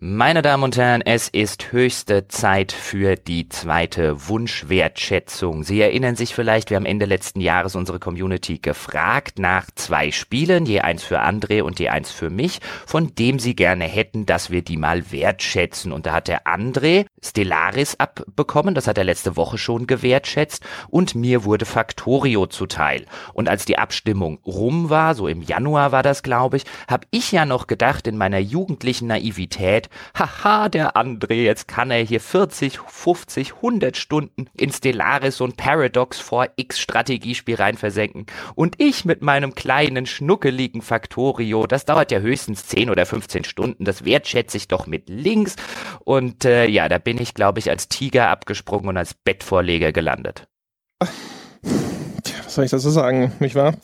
Meine Damen und Herren, es ist höchste Zeit für die zweite Wunschwertschätzung. Sie erinnern sich vielleicht, wir haben Ende letzten Jahres unsere Community gefragt nach zwei Spielen, je eins für André und je eins für mich, von dem sie gerne hätten, dass wir die mal wertschätzen. Und da hat der André Stellaris abbekommen, das hat er letzte Woche schon gewertschätzt, und mir wurde Factorio zuteil. Und als die Abstimmung rum war, so im Januar war das, glaube ich, habe ich ja noch gedacht in meiner jugendlichen Naivität, haha, der André, jetzt kann er hier 40, 50, 100 Stunden in Stellaris und Paradox vor X Strategiespiel rein versenken. Und ich mit meinem kleinen, schnuckeligen Factorio, das dauert ja höchstens 10 oder 15 Stunden, das wertschätze ich doch mit links. Und äh, ja, da bin ich, glaube ich, als Tiger abgesprungen und als Bettvorleger gelandet. Was soll ich dazu sagen, nicht wahr?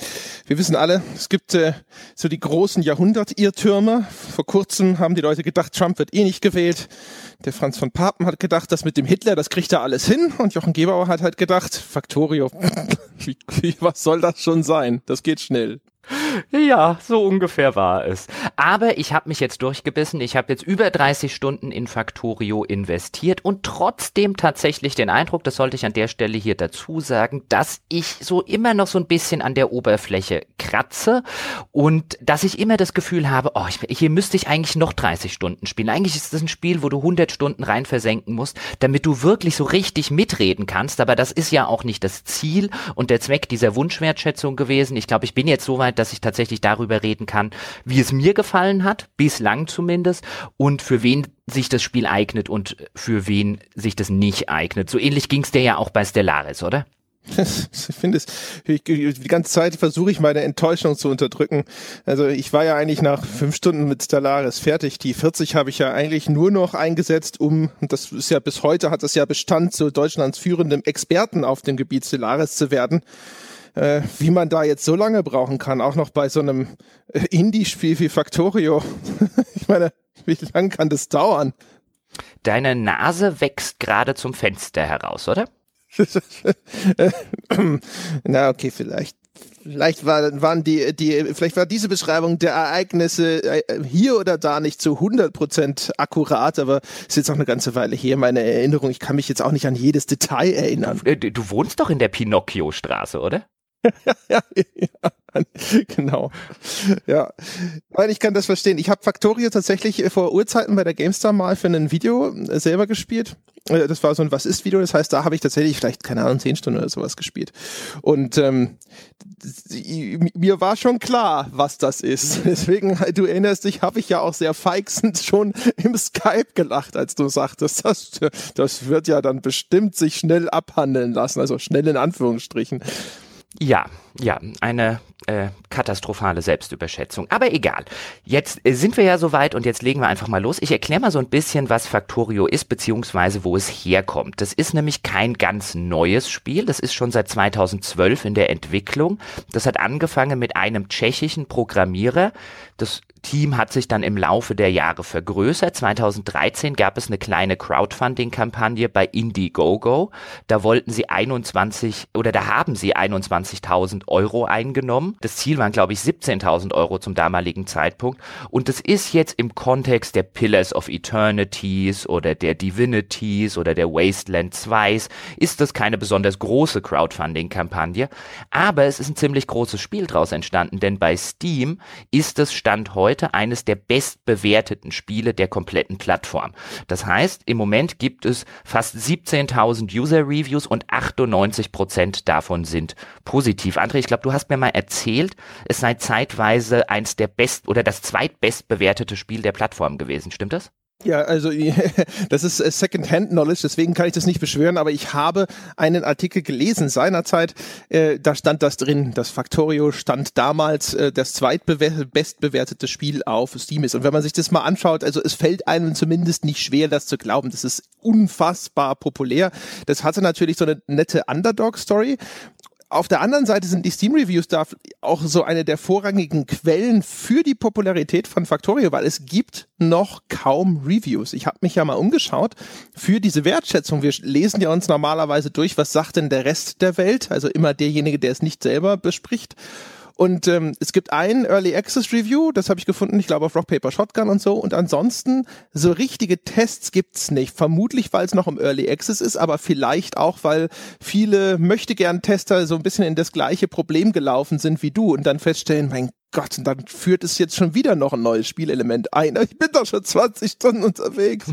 Wir wissen alle, es gibt äh, so die großen Jahrhundertirrtürme. Vor kurzem haben die Leute gedacht, Trump wird eh nicht gewählt. Der Franz von Papen hat gedacht, das mit dem Hitler, das kriegt er alles hin. Und Jochen Gebauer hat halt gedacht, Factorio, wie, wie, was soll das schon sein? Das geht schnell. Ja, so ungefähr war es. Aber ich habe mich jetzt durchgebissen. Ich habe jetzt über 30 Stunden in Factorio investiert und trotzdem tatsächlich den Eindruck, das sollte ich an der Stelle hier dazu sagen, dass ich so immer noch so ein bisschen an der Oberfläche kratze und dass ich immer das Gefühl habe, oh, ich, hier müsste ich eigentlich noch 30 Stunden spielen. Eigentlich ist das ein Spiel, wo du 100 Stunden rein versenken musst, damit du wirklich so richtig mitreden kannst. Aber das ist ja auch nicht das Ziel und der Zweck dieser Wunschwertschätzung gewesen. Ich glaube, ich bin jetzt so weit, dass ich tatsächlich darüber reden kann, wie es mir gefallen hat, bislang zumindest, und für wen sich das Spiel eignet und für wen sich das nicht eignet. So ähnlich ging es dir ja auch bei Stellaris, oder? ich finde es, ich, die ganze Zeit versuche ich meine Enttäuschung zu unterdrücken. Also ich war ja eigentlich nach fünf Stunden mit Stellaris fertig. Die 40 habe ich ja eigentlich nur noch eingesetzt, um, das ist ja bis heute hat das ja Bestand, zu Deutschlands führendem Experten auf dem Gebiet Stellaris zu werden äh, wie man da jetzt so lange brauchen kann, auch noch bei so einem äh, Indie-Spiel wie Factorio. ich meine, wie lange kann das dauern? Deine Nase wächst gerade zum Fenster heraus, oder? Na, okay, vielleicht. Vielleicht war, waren die, die, vielleicht war diese Beschreibung der Ereignisse äh, hier oder da nicht zu 100% akkurat, aber ist jetzt auch eine ganze Weile her, meine Erinnerung. Ich kann mich jetzt auch nicht an jedes Detail erinnern. Du, du wohnst doch in der Pinocchio-Straße, oder? Ja, ja, genau. Ja, weil ich kann das verstehen. Ich habe Factorio tatsächlich vor Urzeiten bei der GameStar mal für ein Video äh, selber gespielt. Äh, das war so ein Was ist Video, das heißt, da habe ich tatsächlich vielleicht, keine Ahnung, zehn Stunden oder sowas gespielt. Und ähm, mir war schon klar, was das ist. Deswegen, du erinnerst dich, habe ich ja auch sehr feixend schon im Skype gelacht, als du sagtest, das, das wird ja dann bestimmt sich schnell abhandeln lassen, also schnell in Anführungsstrichen. Ja, ja, eine äh, katastrophale Selbstüberschätzung. Aber egal. Jetzt äh, sind wir ja soweit und jetzt legen wir einfach mal los. Ich erkläre mal so ein bisschen, was Factorio ist, beziehungsweise wo es herkommt. Das ist nämlich kein ganz neues Spiel. Das ist schon seit 2012 in der Entwicklung. Das hat angefangen mit einem tschechischen Programmierer. Das Team hat sich dann im Laufe der Jahre vergrößert. 2013 gab es eine kleine Crowdfunding-Kampagne bei Indiegogo. Da wollten sie 21 oder da haben sie 21.000 Euro eingenommen. Das Ziel waren, glaube ich, 17.000 Euro zum damaligen Zeitpunkt. Und das ist jetzt im Kontext der Pillars of Eternities oder der Divinities oder der Wasteland 2s, ist das keine besonders große Crowdfunding-Kampagne. Aber es ist ein ziemlich großes Spiel draus entstanden, denn bei Steam ist es Stand heute eines der bestbewerteten Spiele der kompletten Plattform. Das heißt, im Moment gibt es fast 17.000 User-Reviews und 98 Prozent davon sind positiv. André, ich glaube, du hast mir mal erzählt, es sei zeitweise eins der best oder das zweitbestbewertete Spiel der Plattform gewesen. Stimmt das? Ja, also das ist äh, Second-Hand-Knowledge, deswegen kann ich das nicht beschwören, aber ich habe einen Artikel gelesen seinerzeit, äh, da stand das drin, das Factorio stand damals äh, das zweitbestbewertete Spiel auf Steam ist. Und wenn man sich das mal anschaut, also es fällt einem zumindest nicht schwer, das zu glauben. Das ist unfassbar populär. Das hatte natürlich so eine nette Underdog-Story auf der anderen Seite sind die Steam-Reviews da auch so eine der vorrangigen Quellen für die Popularität von Factorio, weil es gibt noch kaum Reviews. Ich habe mich ja mal umgeschaut für diese Wertschätzung. Wir lesen ja uns normalerweise durch, was sagt denn der Rest der Welt, also immer derjenige, der es nicht selber bespricht. Und ähm, es gibt ein Early Access Review, das habe ich gefunden, ich glaube auf Rock Paper Shotgun und so. Und ansonsten so richtige Tests gibt's nicht. Vermutlich, weil es noch im Early Access ist, aber vielleicht auch, weil viele möchte gern Tester so ein bisschen in das gleiche Problem gelaufen sind wie du und dann feststellen, mein Gott, und dann führt es jetzt schon wieder noch ein neues Spielelement ein. Ich bin doch schon 20 Stunden unterwegs.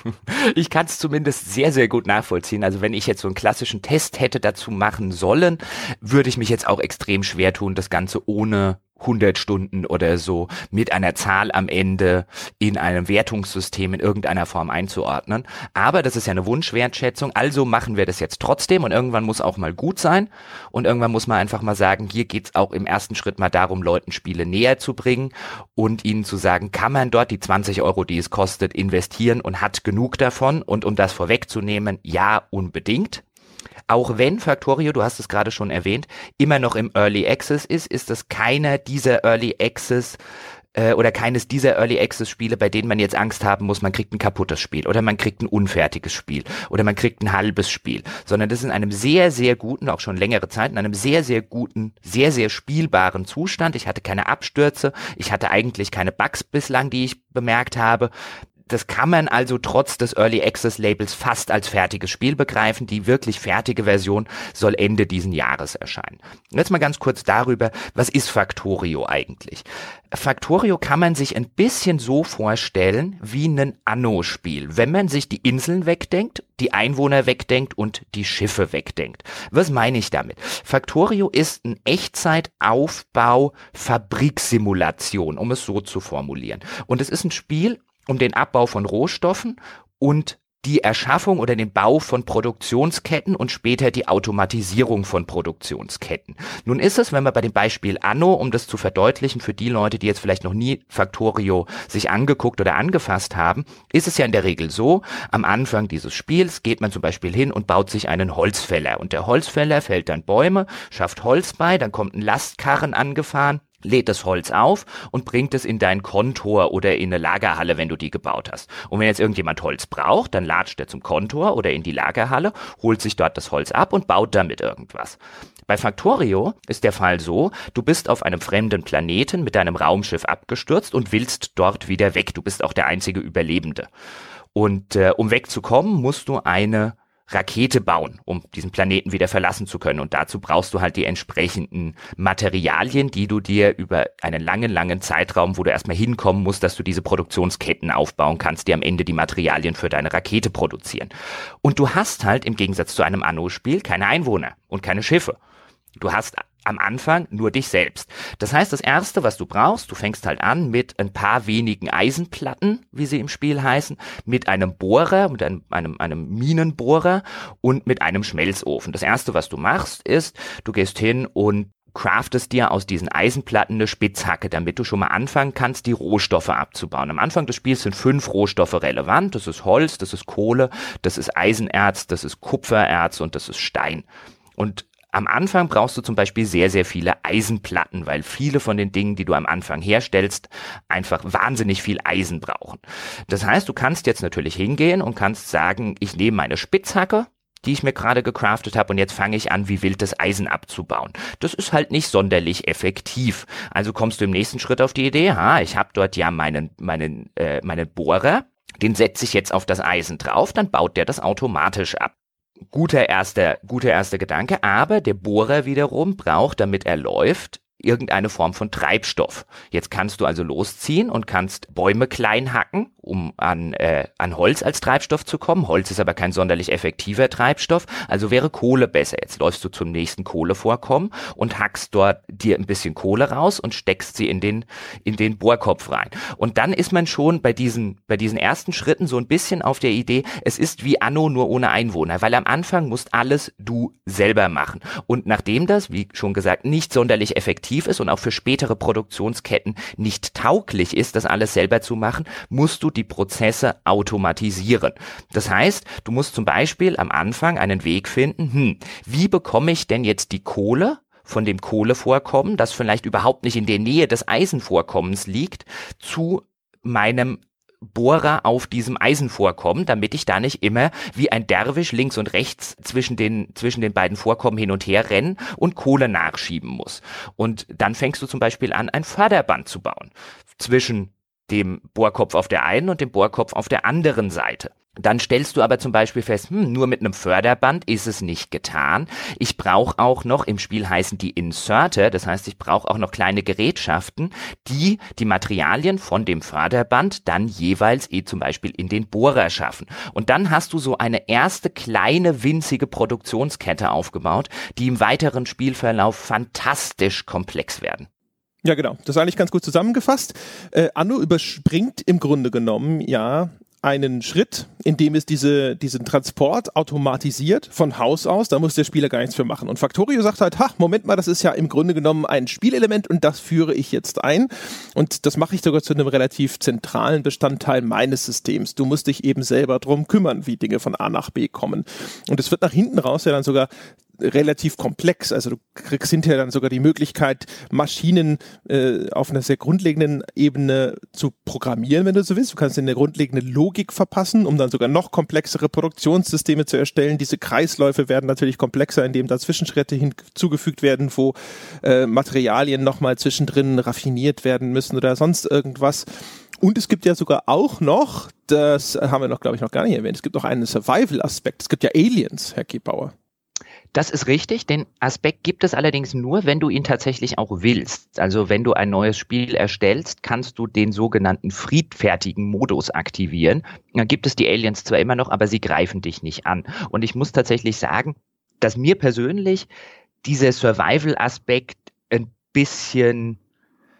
ich kann es zumindest sehr, sehr gut nachvollziehen. Also wenn ich jetzt so einen klassischen Test hätte dazu machen sollen, würde ich mich jetzt auch extrem schwer tun, das Ganze ohne 100 Stunden oder so mit einer Zahl am Ende in einem Wertungssystem in irgendeiner Form einzuordnen. Aber das ist ja eine Wunschwertschätzung, also machen wir das jetzt trotzdem und irgendwann muss auch mal gut sein und irgendwann muss man einfach mal sagen, hier geht's auch im ersten Schritt mal darum, Leuten Spiele näher zu bringen und ihnen zu sagen, kann man dort die 20 Euro, die es kostet, investieren und hat genug davon und um das vorwegzunehmen, ja, unbedingt. Auch wenn Factorio, du hast es gerade schon erwähnt, immer noch im Early Access ist, ist es keiner dieser Early Access äh, oder keines dieser Early Access Spiele, bei denen man jetzt Angst haben muss, man kriegt ein kaputtes Spiel oder man kriegt ein unfertiges Spiel oder man kriegt ein halbes Spiel, sondern das ist in einem sehr, sehr guten, auch schon längere Zeit, in einem sehr, sehr guten, sehr, sehr spielbaren Zustand. Ich hatte keine Abstürze, ich hatte eigentlich keine Bugs bislang, die ich bemerkt habe das kann man also trotz des Early Access Labels fast als fertiges Spiel begreifen. Die wirklich fertige Version soll Ende diesen Jahres erscheinen. Jetzt mal ganz kurz darüber, was ist Factorio eigentlich? Factorio kann man sich ein bisschen so vorstellen wie ein Anno-Spiel, wenn man sich die Inseln wegdenkt, die Einwohner wegdenkt und die Schiffe wegdenkt. Was meine ich damit? Factorio ist ein Echtzeitaufbau-Fabriksimulation, um es so zu formulieren. Und es ist ein Spiel, um den Abbau von Rohstoffen und die Erschaffung oder den Bau von Produktionsketten und später die Automatisierung von Produktionsketten. Nun ist es, wenn wir bei dem Beispiel Anno, um das zu verdeutlichen für die Leute, die jetzt vielleicht noch nie Factorio sich angeguckt oder angefasst haben, ist es ja in der Regel so, am Anfang dieses Spiels geht man zum Beispiel hin und baut sich einen Holzfäller und der Holzfäller fällt dann Bäume, schafft Holz bei, dann kommt ein Lastkarren angefahren, lädt das Holz auf und bringt es in dein Kontor oder in eine Lagerhalle, wenn du die gebaut hast. Und wenn jetzt irgendjemand Holz braucht, dann latscht er zum Kontor oder in die Lagerhalle, holt sich dort das Holz ab und baut damit irgendwas. Bei Factorio ist der Fall so, du bist auf einem fremden Planeten mit deinem Raumschiff abgestürzt und willst dort wieder weg. Du bist auch der einzige Überlebende. Und äh, um wegzukommen, musst du eine Rakete bauen, um diesen Planeten wieder verlassen zu können. Und dazu brauchst du halt die entsprechenden Materialien, die du dir über einen langen, langen Zeitraum, wo du erstmal hinkommen musst, dass du diese Produktionsketten aufbauen kannst, die am Ende die Materialien für deine Rakete produzieren. Und du hast halt im Gegensatz zu einem Anno-Spiel keine Einwohner und keine Schiffe. Du hast am Anfang nur dich selbst. Das heißt, das erste, was du brauchst, du fängst halt an mit ein paar wenigen Eisenplatten, wie sie im Spiel heißen, mit einem Bohrer, mit einem, einem, einem Minenbohrer und mit einem Schmelzofen. Das erste, was du machst, ist, du gehst hin und craftest dir aus diesen Eisenplatten eine Spitzhacke, damit du schon mal anfangen kannst, die Rohstoffe abzubauen. Am Anfang des Spiels sind fünf Rohstoffe relevant. Das ist Holz, das ist Kohle, das ist Eisenerz, das ist Kupfererz und das ist Stein. Und am Anfang brauchst du zum Beispiel sehr, sehr viele Eisenplatten, weil viele von den Dingen, die du am Anfang herstellst, einfach wahnsinnig viel Eisen brauchen. Das heißt, du kannst jetzt natürlich hingehen und kannst sagen, ich nehme meine Spitzhacke, die ich mir gerade gecraftet habe und jetzt fange ich an, wie wild das Eisen abzubauen. Das ist halt nicht sonderlich effektiv. Also kommst du im nächsten Schritt auf die Idee, ha, ich habe dort ja meinen, meinen, äh, meinen Bohrer, den setze ich jetzt auf das Eisen drauf, dann baut der das automatisch ab guter erster, guter erster Gedanke, aber der Bohrer wiederum braucht, damit er läuft, irgendeine Form von Treibstoff. Jetzt kannst du also losziehen und kannst Bäume klein hacken um an, äh, an Holz als Treibstoff zu kommen. Holz ist aber kein sonderlich effektiver Treibstoff, also wäre Kohle besser. Jetzt läufst du zum nächsten Kohlevorkommen und hackst dort dir ein bisschen Kohle raus und steckst sie in den, in den Bohrkopf rein. Und dann ist man schon bei diesen, bei diesen ersten Schritten so ein bisschen auf der Idee, es ist wie Anno nur ohne Einwohner, weil am Anfang musst alles du selber machen. Und nachdem das, wie schon gesagt, nicht sonderlich effektiv ist und auch für spätere Produktionsketten nicht tauglich ist, das alles selber zu machen, musst du die Prozesse automatisieren. Das heißt, du musst zum Beispiel am Anfang einen Weg finden, hm, wie bekomme ich denn jetzt die Kohle von dem Kohlevorkommen, das vielleicht überhaupt nicht in der Nähe des Eisenvorkommens liegt, zu meinem Bohrer auf diesem Eisenvorkommen, damit ich da nicht immer wie ein Derwisch links und rechts zwischen den, zwischen den beiden Vorkommen hin und her rennen und Kohle nachschieben muss. Und dann fängst du zum Beispiel an, ein Förderband zu bauen zwischen dem Bohrkopf auf der einen und dem Bohrkopf auf der anderen Seite. Dann stellst du aber zum Beispiel fest, hm, nur mit einem Förderband ist es nicht getan. Ich brauche auch noch, im Spiel heißen die Inserter, das heißt, ich brauche auch noch kleine Gerätschaften, die die Materialien von dem Förderband dann jeweils eh zum Beispiel in den Bohrer schaffen. Und dann hast du so eine erste kleine winzige Produktionskette aufgebaut, die im weiteren Spielverlauf fantastisch komplex werden. Ja, genau. Das ist eigentlich ganz gut zusammengefasst. Äh, Anno überspringt im Grunde genommen ja einen Schritt, in dem es diese, diesen Transport automatisiert von Haus aus. Da muss der Spieler gar nichts für machen. Und Factorio sagt halt, ha, Moment mal, das ist ja im Grunde genommen ein Spielelement und das führe ich jetzt ein. Und das mache ich sogar zu einem relativ zentralen Bestandteil meines Systems. Du musst dich eben selber drum kümmern, wie Dinge von A nach B kommen. Und es wird nach hinten raus ja dann sogar relativ komplex. Also du kriegst hinterher dann sogar die Möglichkeit, Maschinen äh, auf einer sehr grundlegenden Ebene zu programmieren, wenn du so willst. Du kannst in eine grundlegende Logik verpassen, um dann sogar noch komplexere Produktionssysteme zu erstellen. Diese Kreisläufe werden natürlich komplexer, indem da Zwischenschritte hinzugefügt werden, wo äh, Materialien nochmal zwischendrin raffiniert werden müssen oder sonst irgendwas. Und es gibt ja sogar auch noch, das haben wir noch, glaube ich, noch gar nicht erwähnt, es gibt noch einen Survival-Aspekt. Es gibt ja Aliens, Herr Gebauer. Das ist richtig. Den Aspekt gibt es allerdings nur, wenn du ihn tatsächlich auch willst. Also wenn du ein neues Spiel erstellst, kannst du den sogenannten friedfertigen Modus aktivieren. Dann gibt es die Aliens zwar immer noch, aber sie greifen dich nicht an. Und ich muss tatsächlich sagen, dass mir persönlich dieser Survival-Aspekt ein bisschen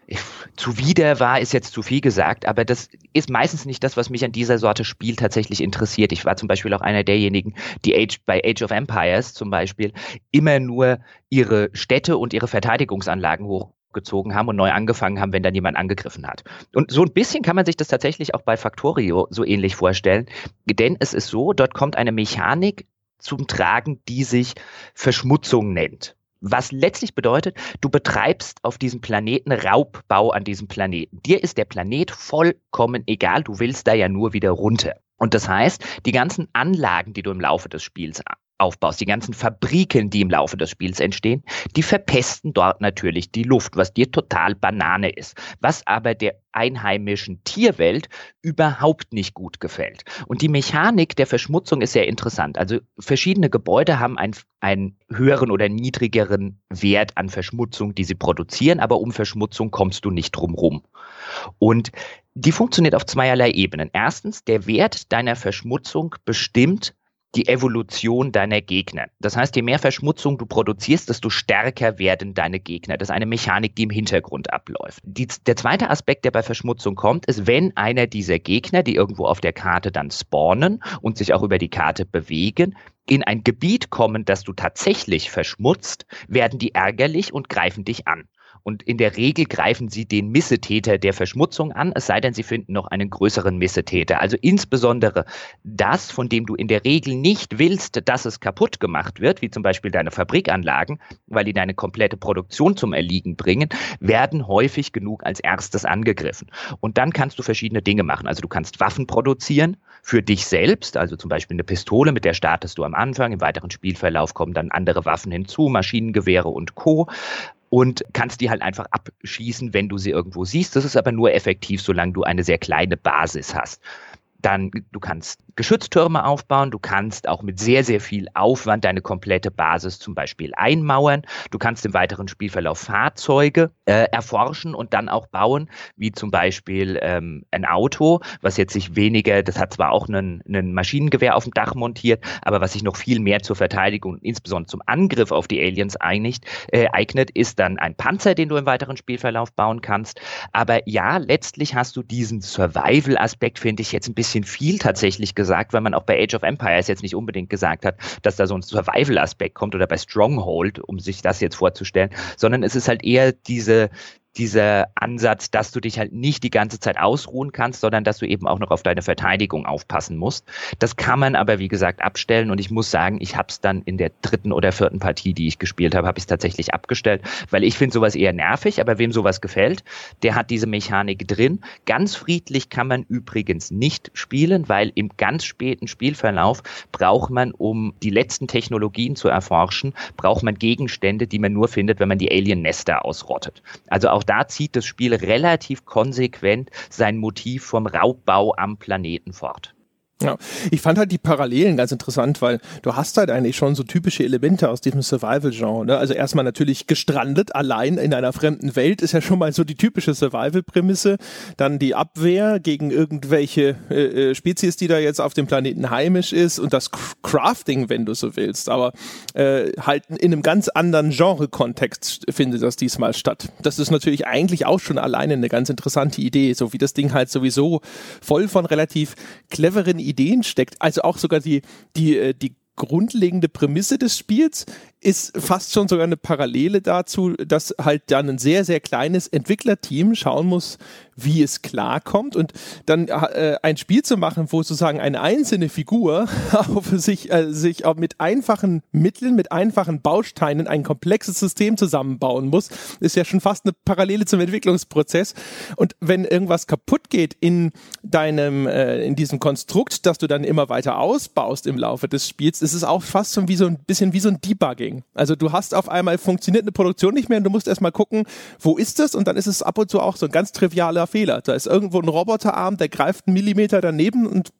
zuwider war, ist jetzt zu viel gesagt, aber das ist meistens nicht das, was mich an dieser Sorte Spiel tatsächlich interessiert. Ich war zum Beispiel auch einer derjenigen, die Age, bei Age of Empires zum Beispiel immer nur ihre Städte und ihre Verteidigungsanlagen hochgezogen haben und neu angefangen haben, wenn dann jemand angegriffen hat. Und so ein bisschen kann man sich das tatsächlich auch bei Factorio so ähnlich vorstellen, denn es ist so, dort kommt eine Mechanik zum Tragen, die sich Verschmutzung nennt. Was letztlich bedeutet, du betreibst auf diesem Planeten Raubbau an diesem Planeten. Dir ist der Planet vollkommen egal, du willst da ja nur wieder runter. Und das heißt, die ganzen Anlagen, die du im Laufe des Spiels aufbaust, die ganzen Fabriken, die im Laufe des Spiels entstehen, die verpesten dort natürlich die Luft, was dir total Banane ist, was aber der einheimischen Tierwelt überhaupt nicht gut gefällt. Und die Mechanik der Verschmutzung ist sehr interessant. Also verschiedene Gebäude haben einen, einen höheren oder niedrigeren Wert an Verschmutzung, die sie produzieren, aber um Verschmutzung kommst du nicht drum rum. Und die funktioniert auf zweierlei Ebenen. Erstens, der Wert deiner Verschmutzung bestimmt, die Evolution deiner Gegner. Das heißt, je mehr Verschmutzung du produzierst, desto stärker werden deine Gegner. Das ist eine Mechanik, die im Hintergrund abläuft. Die, der zweite Aspekt, der bei Verschmutzung kommt, ist, wenn einer dieser Gegner, die irgendwo auf der Karte dann spawnen und sich auch über die Karte bewegen, in ein Gebiet kommen, das du tatsächlich verschmutzt, werden die ärgerlich und greifen dich an. Und in der Regel greifen sie den Missetäter der Verschmutzung an, es sei denn, sie finden noch einen größeren Missetäter. Also insbesondere das, von dem du in der Regel nicht willst, dass es kaputt gemacht wird, wie zum Beispiel deine Fabrikanlagen, weil die deine komplette Produktion zum Erliegen bringen, werden häufig genug als erstes angegriffen. Und dann kannst du verschiedene Dinge machen. Also du kannst Waffen produzieren für dich selbst, also zum Beispiel eine Pistole, mit der startest du am Anfang. Im weiteren Spielverlauf kommen dann andere Waffen hinzu, Maschinengewehre und Co und kannst die halt einfach abschießen, wenn du sie irgendwo siehst. Das ist aber nur effektiv, solange du eine sehr kleine Basis hast. Dann, du kannst Geschütztürme aufbauen, du kannst auch mit sehr, sehr viel Aufwand deine komplette Basis zum Beispiel einmauern. Du kannst im weiteren Spielverlauf Fahrzeuge äh, erforschen und dann auch bauen, wie zum Beispiel ähm, ein Auto, was jetzt sich weniger, das hat zwar auch einen, einen Maschinengewehr auf dem Dach montiert, aber was sich noch viel mehr zur Verteidigung, insbesondere zum Angriff auf die Aliens einigt, äh, eignet, ist dann ein Panzer, den du im weiteren Spielverlauf bauen kannst. Aber ja, letztlich hast du diesen Survival-Aspekt, finde ich jetzt ein bisschen viel tatsächlich gesagt, weil man auch bei Age of Empires jetzt nicht unbedingt gesagt hat, dass da so ein Survival-Aspekt kommt oder bei Stronghold, um sich das jetzt vorzustellen, sondern es ist halt eher diese dieser Ansatz, dass du dich halt nicht die ganze Zeit ausruhen kannst, sondern dass du eben auch noch auf deine Verteidigung aufpassen musst. Das kann man aber, wie gesagt, abstellen und ich muss sagen, ich habe es dann in der dritten oder vierten Partie, die ich gespielt habe, habe ich es tatsächlich abgestellt, weil ich finde sowas eher nervig, aber wem sowas gefällt, der hat diese Mechanik drin. Ganz friedlich kann man übrigens nicht spielen, weil im ganz späten Spielverlauf braucht man, um die letzten Technologien zu erforschen, braucht man Gegenstände, die man nur findet, wenn man die Alien-Nester ausrottet. Also auch da zieht das Spiel relativ konsequent sein Motiv vom Raubbau am Planeten fort. Ja, ich fand halt die Parallelen ganz interessant, weil du hast halt eigentlich schon so typische Elemente aus diesem Survival-Genre. Ne? Also erstmal natürlich gestrandet, allein in einer fremden Welt, ist ja schon mal so die typische Survival-Prämisse. Dann die Abwehr gegen irgendwelche äh, äh Spezies, die da jetzt auf dem Planeten heimisch ist und das Crafting, wenn du so willst. Aber äh, halt in einem ganz anderen Genre-Kontext findet das diesmal statt. Das ist natürlich eigentlich auch schon alleine eine ganz interessante Idee, so wie das Ding halt sowieso voll von relativ cleveren Ideen steckt. Also auch sogar die, die, äh, die grundlegende Prämisse des Spiels ist fast schon sogar eine Parallele dazu, dass halt dann ein sehr, sehr kleines Entwicklerteam schauen muss, wie es klarkommt und dann äh, ein Spiel zu machen, wo sozusagen eine einzelne Figur auf sich, äh, sich auch mit einfachen Mitteln, mit einfachen Bausteinen ein komplexes System zusammenbauen muss, ist ja schon fast eine Parallele zum Entwicklungsprozess. Und wenn irgendwas kaputt geht in deinem, äh, in diesem Konstrukt, das du dann immer weiter ausbaust im Laufe des Spiels, ist es auch fast schon wie so ein bisschen wie so ein Debugging. Also du hast auf einmal funktioniert eine Produktion nicht mehr und du musst erstmal gucken, wo ist das? Und dann ist es ab und zu auch so ein ganz trivialer Fehler. Da ist irgendwo ein Roboterarm, der greift einen Millimeter daneben und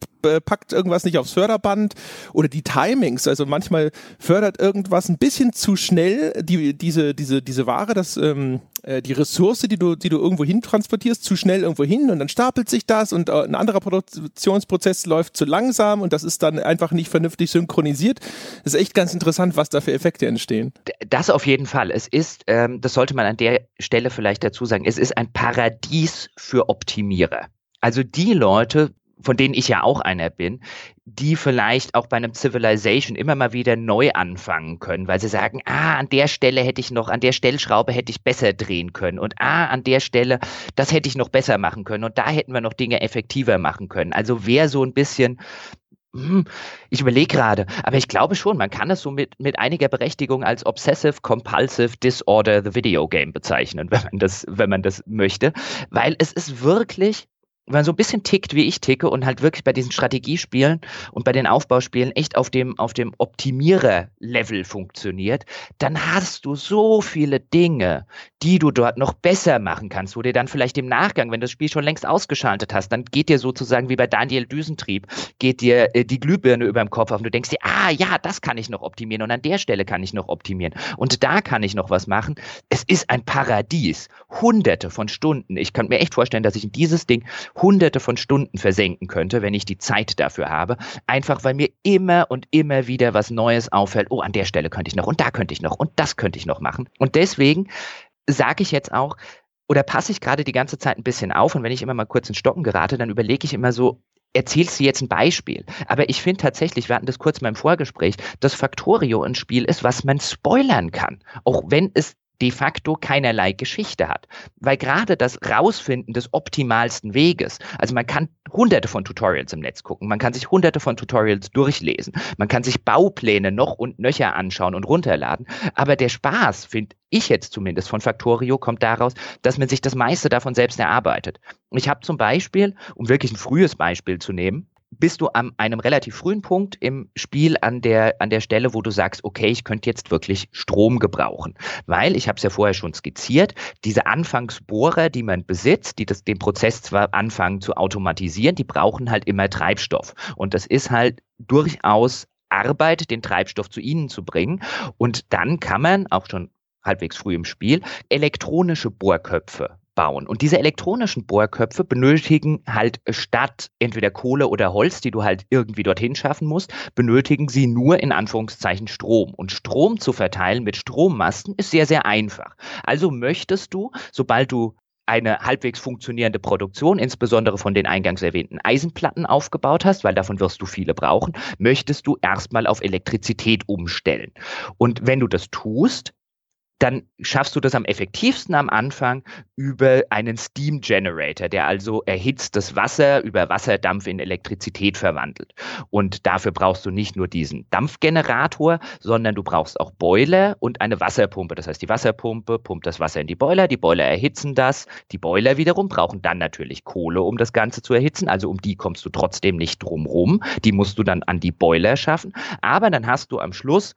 packt irgendwas nicht aufs Förderband oder die Timings. Also manchmal fördert irgendwas ein bisschen zu schnell die, diese, diese, diese Ware, das, ähm, äh, die Ressource, die du, die du irgendwo hin transportierst, zu schnell irgendwo hin und dann stapelt sich das und äh, ein anderer Produktionsprozess läuft zu langsam und das ist dann einfach nicht vernünftig synchronisiert. Das ist echt ganz interessant, was da für Effekte entstehen. Das auf jeden Fall. Es ist, ähm, das sollte man an der Stelle vielleicht dazu sagen, es ist ein Paradies für Optimierer. Also die Leute, von denen ich ja auch einer bin, die vielleicht auch bei einem Civilization immer mal wieder neu anfangen können, weil sie sagen, ah, an der Stelle hätte ich noch, an der Stellschraube hätte ich besser drehen können und ah, an der Stelle, das hätte ich noch besser machen können und da hätten wir noch Dinge effektiver machen können. Also wer so ein bisschen hm, ich überlege gerade, aber ich glaube schon, man kann es so mit, mit einiger Berechtigung als Obsessive Compulsive Disorder the Video Game bezeichnen, wenn man das, wenn man das möchte, weil es ist wirklich wenn man so ein bisschen tickt, wie ich ticke und halt wirklich bei diesen Strategiespielen und bei den Aufbauspielen echt auf dem, auf dem Optimierer-Level funktioniert, dann hast du so viele Dinge, die du dort noch besser machen kannst, wo dir dann vielleicht im Nachgang, wenn du das Spiel schon längst ausgeschaltet hast, dann geht dir sozusagen wie bei Daniel Düsentrieb, geht dir äh, die Glühbirne über dem Kopf auf und du denkst dir, ah ja, das kann ich noch optimieren und an der Stelle kann ich noch optimieren und da kann ich noch was machen. Es ist ein Paradies. Hunderte von Stunden. Ich kann mir echt vorstellen, dass ich in dieses Ding hunderte von Stunden versenken könnte, wenn ich die Zeit dafür habe. Einfach weil mir immer und immer wieder was Neues auffällt. Oh, an der Stelle könnte ich noch und da könnte ich noch und das könnte ich noch machen. Und deswegen sage ich jetzt auch, oder passe ich gerade die ganze Zeit ein bisschen auf und wenn ich immer mal kurz in Stocken gerate, dann überlege ich immer so, erzählst du jetzt ein Beispiel. Aber ich finde tatsächlich, wir hatten das kurz mal im Vorgespräch, dass Factorio ein Spiel ist, was man spoilern kann. Auch wenn es de facto keinerlei Geschichte hat. Weil gerade das Rausfinden des optimalsten Weges, also man kann hunderte von Tutorials im Netz gucken, man kann sich hunderte von Tutorials durchlesen, man kann sich Baupläne noch und nöcher anschauen und runterladen, aber der Spaß, finde ich jetzt zumindest von Factorio, kommt daraus, dass man sich das meiste davon selbst erarbeitet. Ich habe zum Beispiel, um wirklich ein frühes Beispiel zu nehmen, bist du an einem relativ frühen Punkt im Spiel an der, an der Stelle, wo du sagst, okay, ich könnte jetzt wirklich Strom gebrauchen. Weil, ich habe es ja vorher schon skizziert, diese Anfangsbohrer, die man besitzt, die das, den Prozess zwar anfangen zu automatisieren, die brauchen halt immer Treibstoff. Und das ist halt durchaus Arbeit, den Treibstoff zu ihnen zu bringen. Und dann kann man auch schon halbwegs früh im Spiel elektronische Bohrköpfe bauen. Und diese elektronischen Bohrköpfe benötigen halt statt entweder Kohle oder Holz, die du halt irgendwie dorthin schaffen musst, benötigen sie nur in Anführungszeichen Strom. Und Strom zu verteilen mit Strommasten ist sehr, sehr einfach. Also möchtest du, sobald du eine halbwegs funktionierende Produktion, insbesondere von den eingangs erwähnten Eisenplatten aufgebaut hast, weil davon wirst du viele brauchen, möchtest du erstmal auf Elektrizität umstellen. Und wenn du das tust, dann schaffst du das am effektivsten am Anfang über einen Steam Generator, der also erhitztes Wasser über Wasserdampf in Elektrizität verwandelt. Und dafür brauchst du nicht nur diesen Dampfgenerator, sondern du brauchst auch Boiler und eine Wasserpumpe. Das heißt, die Wasserpumpe pumpt das Wasser in die Boiler, die Boiler erhitzen das. Die Boiler wiederum brauchen dann natürlich Kohle, um das Ganze zu erhitzen. Also um die kommst du trotzdem nicht drumrum. Die musst du dann an die Boiler schaffen. Aber dann hast du am Schluss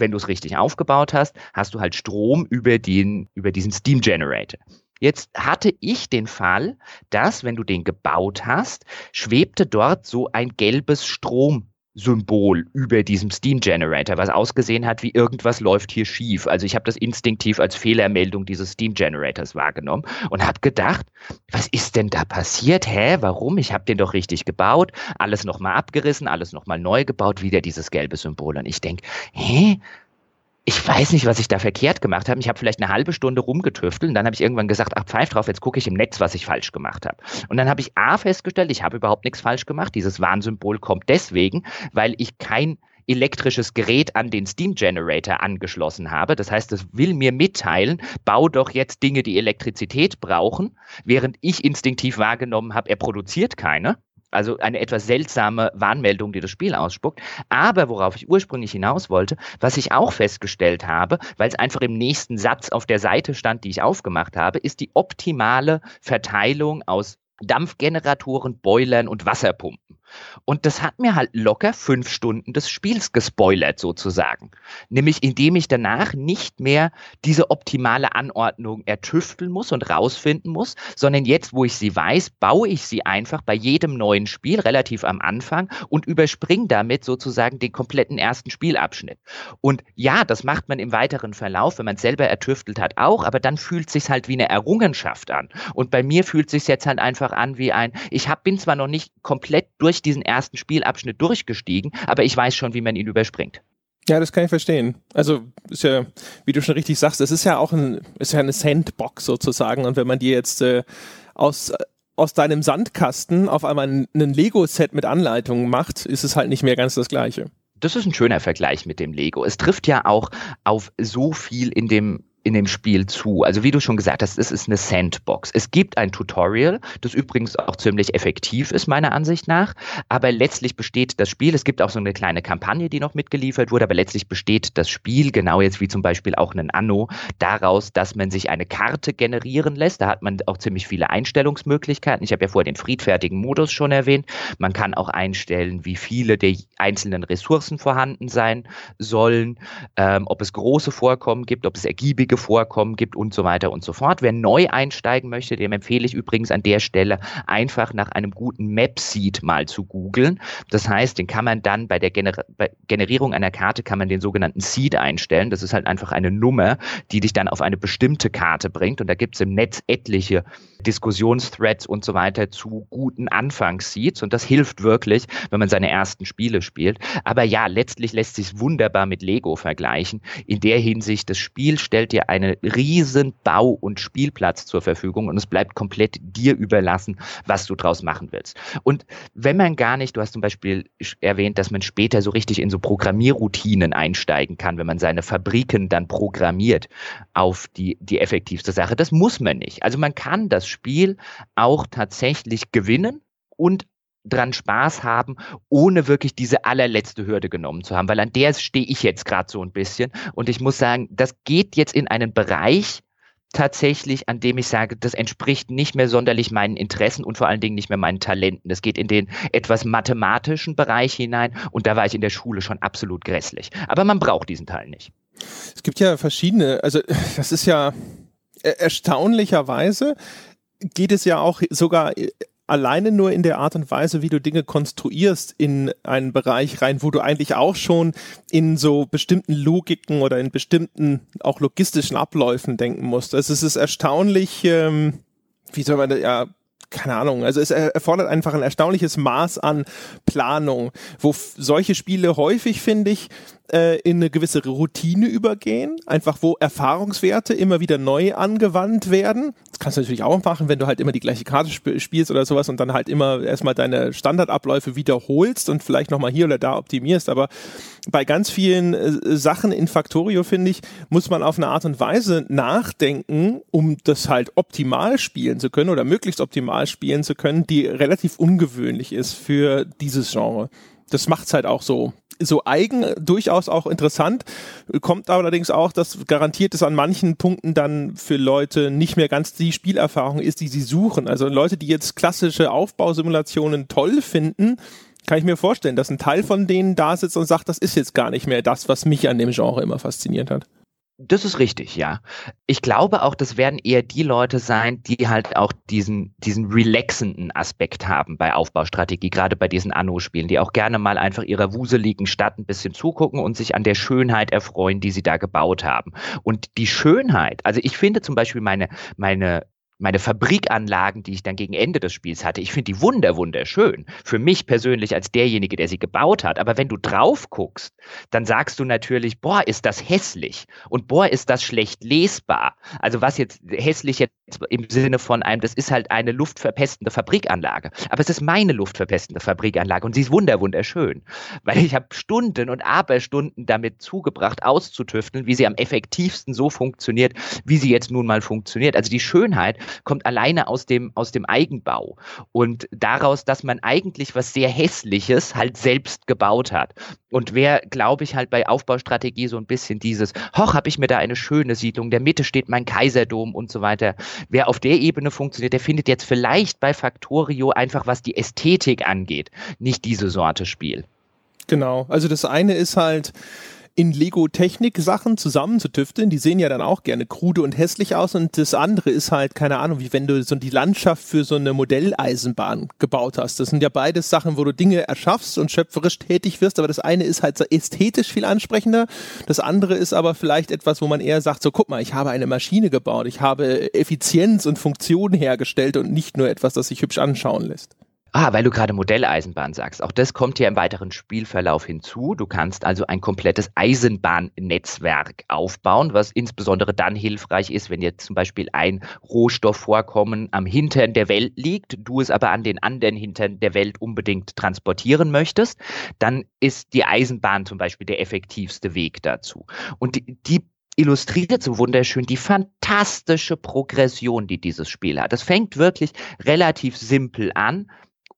wenn du es richtig aufgebaut hast, hast du halt Strom über, den, über diesen Steam Generator. Jetzt hatte ich den Fall, dass, wenn du den gebaut hast, schwebte dort so ein gelbes Strom Symbol über diesem Steam Generator, was ausgesehen hat wie irgendwas läuft hier schief. Also ich habe das instinktiv als Fehlermeldung dieses Steam Generators wahrgenommen und habe gedacht, was ist denn da passiert? Hä, warum? Ich habe den doch richtig gebaut, alles nochmal abgerissen, alles nochmal neu gebaut, wieder dieses gelbe Symbol. Und ich denke, hä, ich weiß nicht, was ich da verkehrt gemacht habe. Ich habe vielleicht eine halbe Stunde rumgetüftelt und dann habe ich irgendwann gesagt, ach pfeif drauf, jetzt gucke ich im Netz, was ich falsch gemacht habe. Und dann habe ich A festgestellt, ich habe überhaupt nichts falsch gemacht. Dieses Warnsymbol kommt deswegen, weil ich kein elektrisches Gerät an den Steam Generator angeschlossen habe. Das heißt, es will mir mitteilen, bau doch jetzt Dinge, die Elektrizität brauchen, während ich instinktiv wahrgenommen habe, er produziert keine. Also eine etwas seltsame Warnmeldung, die das Spiel ausspuckt. Aber worauf ich ursprünglich hinaus wollte, was ich auch festgestellt habe, weil es einfach im nächsten Satz auf der Seite stand, die ich aufgemacht habe, ist die optimale Verteilung aus Dampfgeneratoren, Boilern und Wasserpumpen. Und das hat mir halt locker fünf Stunden des Spiels gespoilert sozusagen. Nämlich indem ich danach nicht mehr diese optimale Anordnung ertüfteln muss und rausfinden muss, sondern jetzt, wo ich sie weiß, baue ich sie einfach bei jedem neuen Spiel relativ am Anfang und überspringe damit sozusagen den kompletten ersten Spielabschnitt. Und ja, das macht man im weiteren Verlauf, wenn man es selber ertüftelt hat, auch, aber dann fühlt es sich halt wie eine Errungenschaft an. Und bei mir fühlt es sich jetzt halt einfach an wie ein, ich hab, bin zwar noch nicht komplett durch durch diesen ersten Spielabschnitt durchgestiegen, aber ich weiß schon, wie man ihn überspringt. Ja, das kann ich verstehen. Also ist ja, wie du schon richtig sagst, es ist ja auch ein, ist ja eine Sandbox sozusagen. Und wenn man dir jetzt äh, aus aus deinem Sandkasten auf einmal ein, ein Lego-Set mit Anleitungen macht, ist es halt nicht mehr ganz das Gleiche. Das ist ein schöner Vergleich mit dem Lego. Es trifft ja auch auf so viel in dem in dem Spiel zu. Also wie du schon gesagt hast, es ist eine Sandbox. Es gibt ein Tutorial, das übrigens auch ziemlich effektiv ist, meiner Ansicht nach. Aber letztlich besteht das Spiel, es gibt auch so eine kleine Kampagne, die noch mitgeliefert wurde, aber letztlich besteht das Spiel, genau jetzt wie zum Beispiel auch ein Anno, daraus, dass man sich eine Karte generieren lässt. Da hat man auch ziemlich viele Einstellungsmöglichkeiten. Ich habe ja vorher den friedfertigen Modus schon erwähnt. Man kann auch einstellen, wie viele der einzelnen Ressourcen vorhanden sein sollen, ähm, ob es große Vorkommen gibt, ob es ergiebige Vorkommen gibt und so weiter und so fort. Wer neu einsteigen möchte, dem empfehle ich übrigens an der Stelle einfach nach einem guten Map-Seed mal zu googeln. Das heißt, den kann man dann bei der Gener bei Generierung einer Karte kann man den sogenannten Seed einstellen. Das ist halt einfach eine Nummer, die dich dann auf eine bestimmte Karte bringt. Und da gibt es im Netz etliche Diskussionsthreads und so weiter zu guten Anfangsseeds. Und das hilft wirklich, wenn man seine ersten Spiele spielt. Aber ja, letztlich lässt sich wunderbar mit Lego vergleichen. In der Hinsicht, das Spiel stellt dir einen riesen Bau- und Spielplatz zur Verfügung und es bleibt komplett dir überlassen, was du draus machen willst. Und wenn man gar nicht, du hast zum Beispiel erwähnt, dass man später so richtig in so Programmierroutinen einsteigen kann, wenn man seine Fabriken dann programmiert auf die, die effektivste Sache. Das muss man nicht. Also man kann das Spiel auch tatsächlich gewinnen und dran Spaß haben, ohne wirklich diese allerletzte Hürde genommen zu haben, weil an der stehe ich jetzt gerade so ein bisschen und ich muss sagen, das geht jetzt in einen Bereich tatsächlich, an dem ich sage, das entspricht nicht mehr sonderlich meinen Interessen und vor allen Dingen nicht mehr meinen Talenten. Das geht in den etwas mathematischen Bereich hinein und da war ich in der Schule schon absolut grässlich. Aber man braucht diesen Teil nicht. Es gibt ja verschiedene, also das ist ja erstaunlicherweise geht es ja auch sogar alleine nur in der Art und Weise, wie du Dinge konstruierst, in einen Bereich rein, wo du eigentlich auch schon in so bestimmten Logiken oder in bestimmten auch logistischen Abläufen denken musst. Also es ist erstaunlich, ähm, wie soll man das, ja, keine Ahnung, also es erfordert einfach ein erstaunliches Maß an Planung, wo solche Spiele häufig, finde ich, äh, in eine gewisse Routine übergehen, einfach wo Erfahrungswerte immer wieder neu angewandt werden. kannst du natürlich auch machen, wenn du halt immer die gleiche Karte sp spielst oder sowas und dann halt immer erstmal deine Standardabläufe wiederholst und vielleicht nochmal hier oder da optimierst. Aber bei ganz vielen äh, Sachen in Factorio, finde ich, muss man auf eine Art und Weise nachdenken, um das halt optimal spielen zu können oder möglichst optimal spielen zu können, die relativ ungewöhnlich ist für dieses Genre. Das macht's halt auch so so eigen, durchaus auch interessant. Kommt allerdings auch, dass garantiert es an manchen Punkten dann für Leute nicht mehr ganz die Spielerfahrung ist, die sie suchen. Also Leute, die jetzt klassische Aufbausimulationen toll finden, kann ich mir vorstellen, dass ein Teil von denen da sitzt und sagt, das ist jetzt gar nicht mehr das, was mich an dem Genre immer fasziniert hat. Das ist richtig, ja. Ich glaube auch, das werden eher die Leute sein, die halt auch diesen, diesen relaxenden Aspekt haben bei Aufbaustrategie, gerade bei diesen Anno-Spielen, die auch gerne mal einfach ihrer wuseligen Stadt ein bisschen zugucken und sich an der Schönheit erfreuen, die sie da gebaut haben. Und die Schönheit, also ich finde zum Beispiel meine, meine meine Fabrikanlagen, die ich dann gegen Ende des Spiels hatte, ich finde die wunder, wunderschön. Für mich persönlich als derjenige, der sie gebaut hat. Aber wenn du drauf guckst, dann sagst du natürlich, boah, ist das hässlich. Und boah, ist das schlecht lesbar. Also was jetzt hässlich jetzt im Sinne von einem, das ist halt eine luftverpestende Fabrikanlage. Aber es ist meine luftverpestende Fabrikanlage und sie ist wunder, wunderschön. Weil ich habe Stunden und Aberstunden damit zugebracht, auszutüfteln, wie sie am effektivsten so funktioniert, wie sie jetzt nun mal funktioniert. Also die Schönheit kommt alleine aus dem, aus dem Eigenbau und daraus, dass man eigentlich was sehr Hässliches halt selbst gebaut hat. Und wer, glaube ich, halt bei Aufbaustrategie so ein bisschen dieses, hoch, habe ich mir da eine schöne Siedlung, in der Mitte steht mein Kaiserdom und so weiter. Wer auf der Ebene funktioniert, der findet jetzt vielleicht bei Factorio einfach, was die Ästhetik angeht, nicht diese Sorte Spiel. Genau, also das eine ist halt, in Lego-Technik-Sachen zusammenzutüfteln. Die sehen ja dann auch gerne krude und hässlich aus. Und das andere ist halt, keine Ahnung, wie wenn du so die Landschaft für so eine Modelleisenbahn gebaut hast. Das sind ja beides Sachen, wo du Dinge erschaffst und schöpferisch tätig wirst. Aber das eine ist halt so ästhetisch viel ansprechender. Das andere ist aber vielleicht etwas, wo man eher sagt, so guck mal, ich habe eine Maschine gebaut. Ich habe Effizienz und Funktion hergestellt und nicht nur etwas, das sich hübsch anschauen lässt. Ah, weil du gerade Modelleisenbahn sagst. Auch das kommt ja im weiteren Spielverlauf hinzu. Du kannst also ein komplettes Eisenbahnnetzwerk aufbauen, was insbesondere dann hilfreich ist, wenn jetzt zum Beispiel ein Rohstoffvorkommen am Hintern der Welt liegt, du es aber an den anderen Hintern der Welt unbedingt transportieren möchtest. Dann ist die Eisenbahn zum Beispiel der effektivste Weg dazu. Und die, die illustriert so wunderschön die fantastische Progression, die dieses Spiel hat. Es fängt wirklich relativ simpel an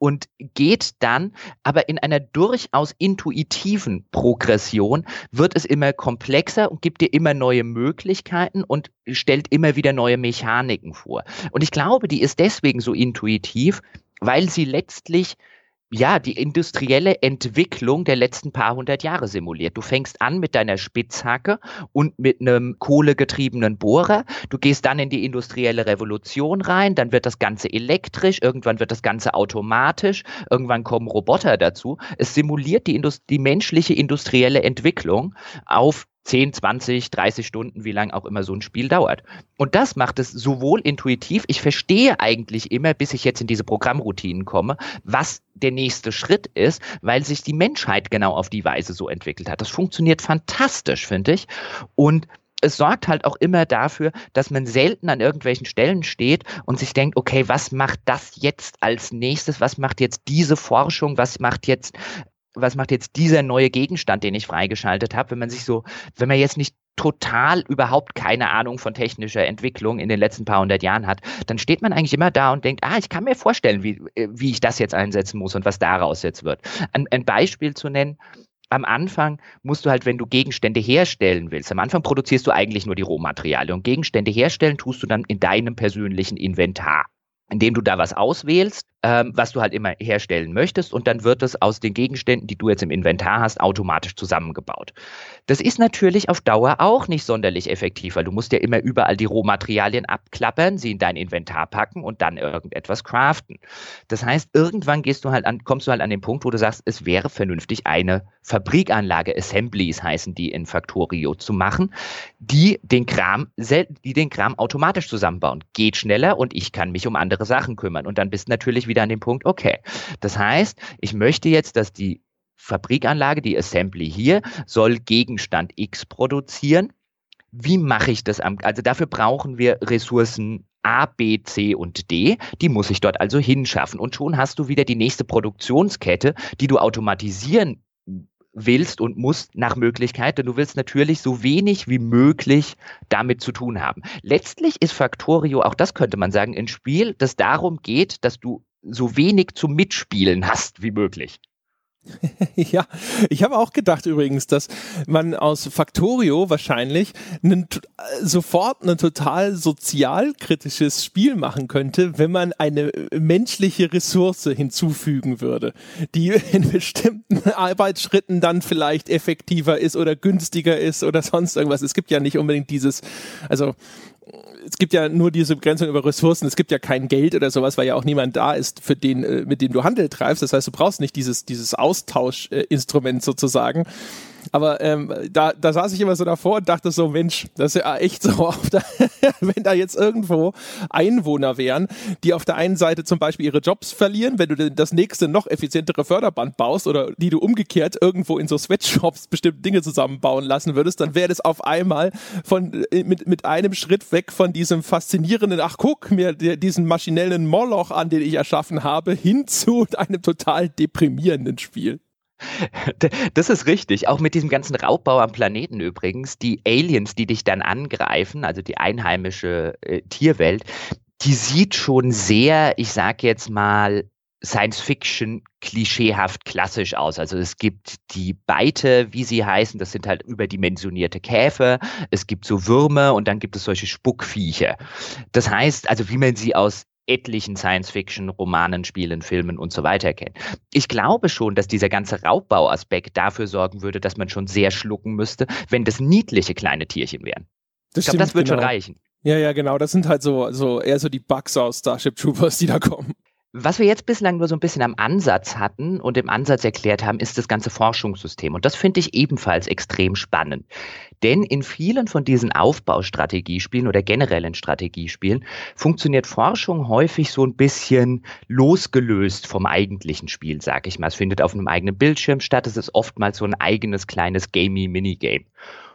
und geht dann aber in einer durchaus intuitiven Progression wird es immer komplexer und gibt dir immer neue Möglichkeiten und stellt immer wieder neue Mechaniken vor. Und ich glaube, die ist deswegen so intuitiv, weil sie letztlich ja, die industrielle Entwicklung der letzten paar hundert Jahre simuliert. Du fängst an mit deiner Spitzhacke und mit einem kohlegetriebenen Bohrer. Du gehst dann in die industrielle Revolution rein, dann wird das Ganze elektrisch, irgendwann wird das Ganze automatisch, irgendwann kommen Roboter dazu. Es simuliert die, Indust die menschliche industrielle Entwicklung auf 10, 20, 30 Stunden, wie lang auch immer so ein Spiel dauert. Und das macht es sowohl intuitiv, ich verstehe eigentlich immer, bis ich jetzt in diese Programmroutinen komme, was der nächste Schritt ist, weil sich die Menschheit genau auf die Weise so entwickelt hat. Das funktioniert fantastisch, finde ich. Und es sorgt halt auch immer dafür, dass man selten an irgendwelchen Stellen steht und sich denkt, okay, was macht das jetzt als nächstes? Was macht jetzt diese Forschung? Was macht jetzt was macht jetzt dieser neue Gegenstand, den ich freigeschaltet habe, wenn man sich so, wenn man jetzt nicht total überhaupt keine Ahnung von technischer Entwicklung in den letzten paar hundert Jahren hat, dann steht man eigentlich immer da und denkt, ah, ich kann mir vorstellen, wie, äh, wie ich das jetzt einsetzen muss und was daraus jetzt wird. Ein, ein Beispiel zu nennen, am Anfang musst du halt, wenn du Gegenstände herstellen willst, am Anfang produzierst du eigentlich nur die Rohmaterialien und Gegenstände herstellen tust du dann in deinem persönlichen Inventar indem du da was auswählst ähm, was du halt immer herstellen möchtest und dann wird es aus den Gegenständen, die du jetzt im Inventar hast, automatisch zusammengebaut. Das ist natürlich auf Dauer auch nicht sonderlich effektiv, weil du musst ja immer überall die Rohmaterialien abklappern, sie in dein Inventar packen und dann irgendetwas craften. Das heißt, irgendwann gehst du halt an, kommst du halt an den Punkt, wo du sagst, es wäre vernünftig, eine Fabrikanlage, Assemblies heißen die in Factorio, zu machen, die den Kram, die den Kram automatisch zusammenbauen. Geht schneller und ich kann mich um andere Sachen kümmern. Und dann bist du natürlich wieder an dem Punkt, okay, das heißt, ich möchte jetzt, dass die Fabrikanlage, die Assembly hier, soll Gegenstand X produzieren. Wie mache ich das? Also dafür brauchen wir Ressourcen A, B, C und D. Die muss ich dort also hinschaffen. Und schon hast du wieder die nächste Produktionskette, die du automatisieren willst und musst nach Möglichkeit, denn du willst natürlich so wenig wie möglich damit zu tun haben. Letztlich ist Factorio, auch das könnte man sagen, ein Spiel, das darum geht, dass du so wenig zum Mitspielen hast wie möglich. ja, ich habe auch gedacht übrigens, dass man aus Factorio wahrscheinlich einen, sofort ein total sozialkritisches Spiel machen könnte, wenn man eine menschliche Ressource hinzufügen würde, die in bestimmten Arbeitsschritten dann vielleicht effektiver ist oder günstiger ist oder sonst irgendwas. Es gibt ja nicht unbedingt dieses, also es gibt ja nur diese Begrenzung über Ressourcen, es gibt ja kein Geld oder sowas, weil ja auch niemand da ist, für den, äh, mit dem du Handel treibst. Das heißt, du brauchst nicht dieses, dieses Austauschinstrument sozusagen. Aber ähm, da, da saß ich immer so davor und dachte so, Mensch, das ist ja echt so, der, wenn da jetzt irgendwo Einwohner wären, die auf der einen Seite zum Beispiel ihre Jobs verlieren, wenn du das nächste noch effizientere Förderband baust oder die du umgekehrt irgendwo in so Sweatshops bestimmte Dinge zusammenbauen lassen würdest, dann wäre das auf einmal von, äh, mit, mit einem Schritt weg von diesem faszinierenden, ach guck mir diesen maschinellen Moloch an, den ich erschaffen habe, hin zu einem total deprimierenden Spiel. Das ist richtig. Auch mit diesem ganzen Raubbau am Planeten übrigens. Die Aliens, die dich dann angreifen, also die einheimische äh, Tierwelt, die sieht schon sehr, ich sag jetzt mal, Science-Fiction klischeehaft klassisch aus. Also es gibt die Beite, wie sie heißen, das sind halt überdimensionierte Käfer, es gibt so Würmer und dann gibt es solche Spuckviecher. Das heißt, also wie man sie aus etlichen Science-Fiction-Romanen, Spielen, Filmen und so weiter kennt. Ich glaube schon, dass dieser ganze Raubbauaspekt dafür sorgen würde, dass man schon sehr schlucken müsste, wenn das niedliche kleine Tierchen wären. Das ich glaube, das wird genau. schon reichen. Ja, ja, genau. Das sind halt so, so eher so die Bugs aus Starship Troopers, die da kommen. Was wir jetzt bislang nur so ein bisschen am Ansatz hatten und im Ansatz erklärt haben, ist das ganze Forschungssystem. Und das finde ich ebenfalls extrem spannend. Denn in vielen von diesen Aufbaustrategiespielen oder generellen Strategiespielen funktioniert Forschung häufig so ein bisschen losgelöst vom eigentlichen Spiel, sag ich mal. Es findet auf einem eigenen Bildschirm statt. Es ist oftmals so ein eigenes kleines Gamey-Minigame.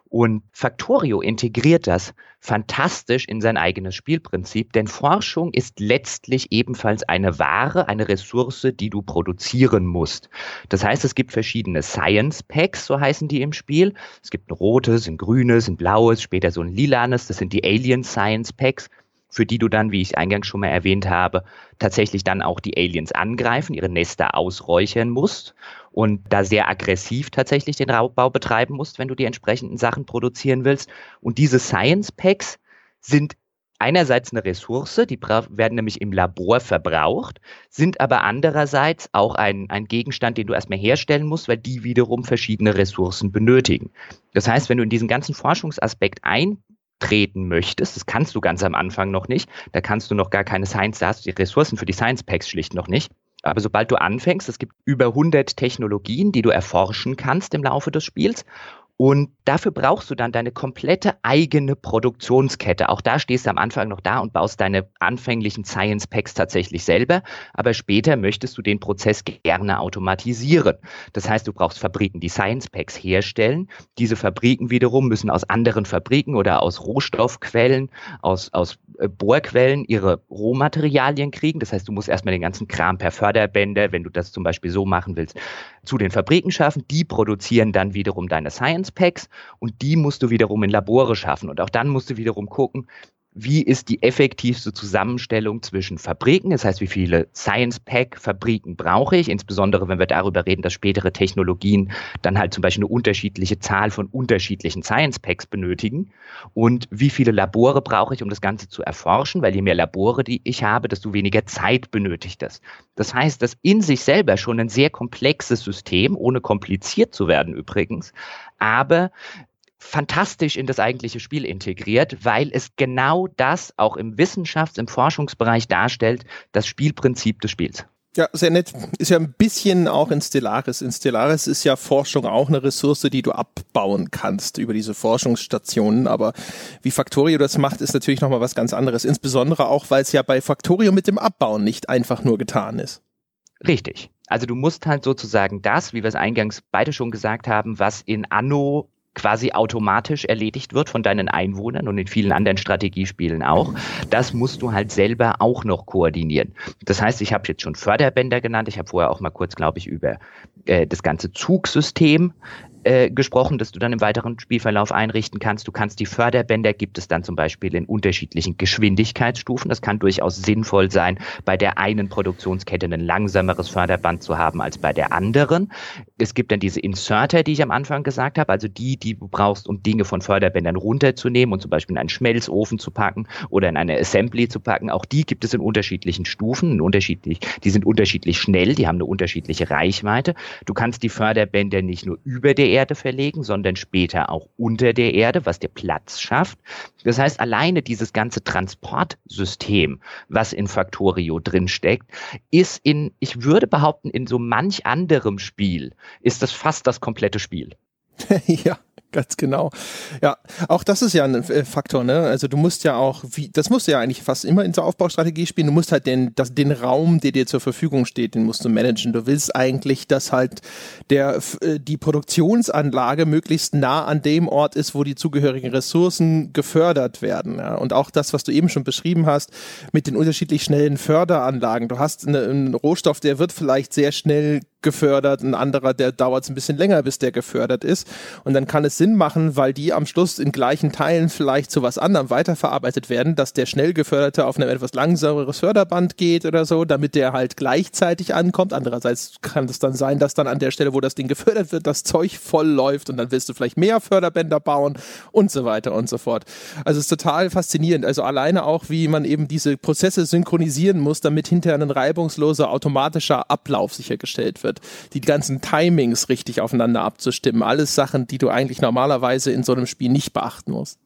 Und Factorio integriert das fantastisch in sein eigenes Spielprinzip, denn Forschung ist letztlich ebenfalls eine Ware, eine Ressource, die du produzieren musst. Das heißt, es gibt verschiedene Science Packs, so heißen die im Spiel. Es gibt ein rotes, ein grünes, ein blaues, später so ein lilanes, das sind die Alien Science Packs für die du dann, wie ich eingangs schon mal erwähnt habe, tatsächlich dann auch die Aliens angreifen, ihre Nester ausräuchern musst und da sehr aggressiv tatsächlich den Raubbau betreiben musst, wenn du die entsprechenden Sachen produzieren willst. Und diese Science Packs sind einerseits eine Ressource, die werden nämlich im Labor verbraucht, sind aber andererseits auch ein, ein Gegenstand, den du erstmal herstellen musst, weil die wiederum verschiedene Ressourcen benötigen. Das heißt, wenn du in diesen ganzen Forschungsaspekt ein treten möchtest, das kannst du ganz am Anfang noch nicht, da kannst du noch gar keine Science, da hast du die Ressourcen für die Science Packs schlicht noch nicht. Aber sobald du anfängst, es gibt über 100 Technologien, die du erforschen kannst im Laufe des Spiels und dafür brauchst du dann deine komplette eigene Produktionskette. Auch da stehst du am Anfang noch da und baust deine anfänglichen Science Packs tatsächlich selber. Aber später möchtest du den Prozess gerne automatisieren. Das heißt, du brauchst Fabriken, die Science Packs herstellen. Diese Fabriken wiederum müssen aus anderen Fabriken oder aus Rohstoffquellen, aus, aus äh, Bohrquellen ihre Rohmaterialien kriegen. Das heißt, du musst erstmal den ganzen Kram per Förderbänder, wenn du das zum Beispiel so machen willst, zu den Fabriken schaffen. Die produzieren dann wiederum deine Science Packs und die musst du wiederum in Labore schaffen. Und auch dann musst du wiederum gucken, wie ist die effektivste Zusammenstellung zwischen Fabriken, das heißt, wie viele Science Pack Fabriken brauche ich, insbesondere wenn wir darüber reden, dass spätere Technologien dann halt zum Beispiel eine unterschiedliche Zahl von unterschiedlichen Science Packs benötigen. Und wie viele Labore brauche ich, um das Ganze zu erforschen, weil je mehr Labore die ich habe, desto weniger Zeit benötigt das. Das heißt, dass in sich selber schon ein sehr komplexes System, ohne kompliziert zu werden übrigens, aber fantastisch in das eigentliche Spiel integriert, weil es genau das auch im Wissenschafts-, im Forschungsbereich darstellt, das Spielprinzip des Spiels. Ja, sehr nett. Ist ja ein bisschen auch in Stellaris. In Stellaris ist ja Forschung auch eine Ressource, die du abbauen kannst über diese Forschungsstationen. Aber wie Factorio das macht, ist natürlich nochmal was ganz anderes. Insbesondere auch, weil es ja bei Factorio mit dem Abbauen nicht einfach nur getan ist. Richtig. Also du musst halt sozusagen das, wie wir es eingangs beide schon gesagt haben, was in Anno quasi automatisch erledigt wird von deinen Einwohnern und in vielen anderen Strategiespielen auch. Das musst du halt selber auch noch koordinieren. Das heißt, ich habe jetzt schon Förderbänder genannt. Ich habe vorher auch mal kurz, glaube ich, über äh, das ganze Zugsystem äh, gesprochen, dass du dann im weiteren Spielverlauf einrichten kannst. Du kannst die Förderbänder, gibt es dann zum Beispiel in unterschiedlichen Geschwindigkeitsstufen. Das kann durchaus sinnvoll sein, bei der einen Produktionskette ein langsameres Förderband zu haben als bei der anderen. Es gibt dann diese Inserter, die ich am Anfang gesagt habe, also die, die du brauchst, um Dinge von Förderbändern runterzunehmen und zum Beispiel in einen Schmelzofen zu packen oder in eine Assembly zu packen. Auch die gibt es in unterschiedlichen Stufen, unterschiedlich, die sind unterschiedlich schnell, die haben eine unterschiedliche Reichweite. Du kannst die Förderbänder nicht nur über der Erde verlegen, sondern später auch unter der Erde, was dir Platz schafft. Das heißt, alleine dieses ganze Transportsystem, was in Factorio drinsteckt, ist in, ich würde behaupten, in so manch anderem Spiel ist das fast das komplette Spiel. ja, Ganz genau. Ja, auch das ist ja ein äh, Faktor, ne? Also du musst ja auch, wie, das musst du ja eigentlich fast immer in so Aufbaustrategie spielen. Du musst halt den, das, den Raum, der dir zur Verfügung steht, den musst du managen. Du willst eigentlich, dass halt der, äh, die Produktionsanlage möglichst nah an dem Ort ist, wo die zugehörigen Ressourcen gefördert werden. Ja? Und auch das, was du eben schon beschrieben hast, mit den unterschiedlich schnellen Förderanlagen. Du hast eine, einen Rohstoff, der wird vielleicht sehr schnell gefördert, ein anderer, der dauert ein bisschen länger, bis der gefördert ist. Und dann kann es Sinn machen, weil die am Schluss in gleichen Teilen vielleicht zu was anderem weiterverarbeitet werden, dass der schnell geförderte auf ein etwas langsameres Förderband geht oder so, damit der halt gleichzeitig ankommt. Andererseits kann es dann sein, dass dann an der Stelle, wo das Ding gefördert wird, das Zeug voll läuft und dann willst du vielleicht mehr Förderbänder bauen und so weiter und so fort. Also es ist total faszinierend. Also alleine auch, wie man eben diese Prozesse synchronisieren muss, damit hinterher ein reibungsloser automatischer Ablauf sichergestellt wird wird, die ganzen Timings richtig aufeinander abzustimmen. Alles Sachen, die du eigentlich normalerweise in so einem Spiel nicht beachten musst.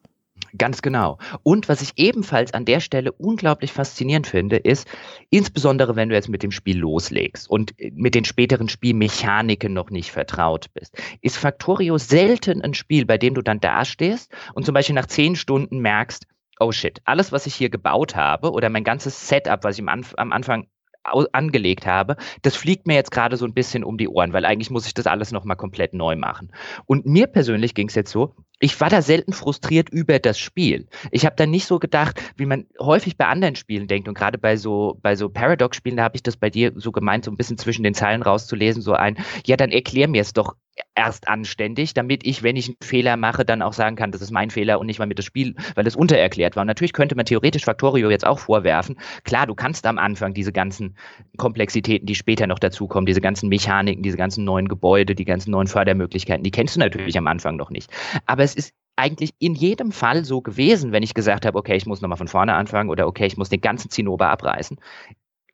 Ganz genau. Und was ich ebenfalls an der Stelle unglaublich faszinierend finde, ist, insbesondere wenn du jetzt mit dem Spiel loslegst und mit den späteren Spielmechaniken noch nicht vertraut bist, ist Factorio selten ein Spiel, bei dem du dann dastehst und zum Beispiel nach zehn Stunden merkst, oh shit, alles, was ich hier gebaut habe oder mein ganzes Setup, was ich am, am Anfang angelegt habe, das fliegt mir jetzt gerade so ein bisschen um die Ohren, weil eigentlich muss ich das alles nochmal komplett neu machen. Und mir persönlich ging es jetzt so, ich war da selten frustriert über das Spiel. Ich habe da nicht so gedacht, wie man häufig bei anderen Spielen denkt und gerade bei so bei so Paradox-Spielen, da habe ich das bei dir so gemeint, so ein bisschen zwischen den Zeilen rauszulesen, so ein, ja, dann erklär mir es doch erst anständig, damit ich, wenn ich einen Fehler mache, dann auch sagen kann, das ist mein Fehler und nicht mal mit das Spiel, weil es untererklärt war. Und natürlich könnte man theoretisch Factorio jetzt auch vorwerfen. Klar, du kannst am Anfang diese ganzen Komplexitäten, die später noch dazukommen, diese ganzen Mechaniken, diese ganzen neuen Gebäude, die ganzen neuen Fördermöglichkeiten, die kennst du natürlich am Anfang noch nicht. Aber es ist eigentlich in jedem Fall so gewesen, wenn ich gesagt habe, okay, ich muss nochmal von vorne anfangen oder okay, ich muss den ganzen Zinnober abreißen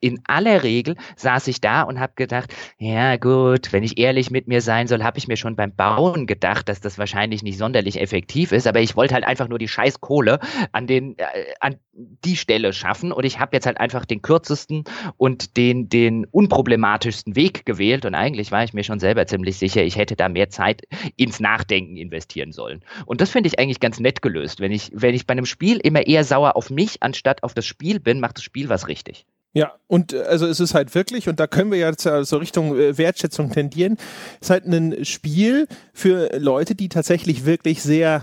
in aller Regel saß ich da und habe gedacht, ja gut, wenn ich ehrlich mit mir sein soll, habe ich mir schon beim Bauen gedacht, dass das wahrscheinlich nicht sonderlich effektiv ist, aber ich wollte halt einfach nur die scheiß Kohle an den äh, an die Stelle schaffen und ich habe jetzt halt einfach den kürzesten und den den unproblematischsten Weg gewählt und eigentlich war ich mir schon selber ziemlich sicher, ich hätte da mehr Zeit ins Nachdenken investieren sollen. Und das finde ich eigentlich ganz nett gelöst, wenn ich wenn ich bei einem Spiel immer eher sauer auf mich anstatt auf das Spiel bin, macht das Spiel was richtig. Ja, und äh, also es ist halt wirklich, und da können wir jetzt so Richtung äh, Wertschätzung tendieren, es ist halt ein Spiel für Leute, die tatsächlich wirklich sehr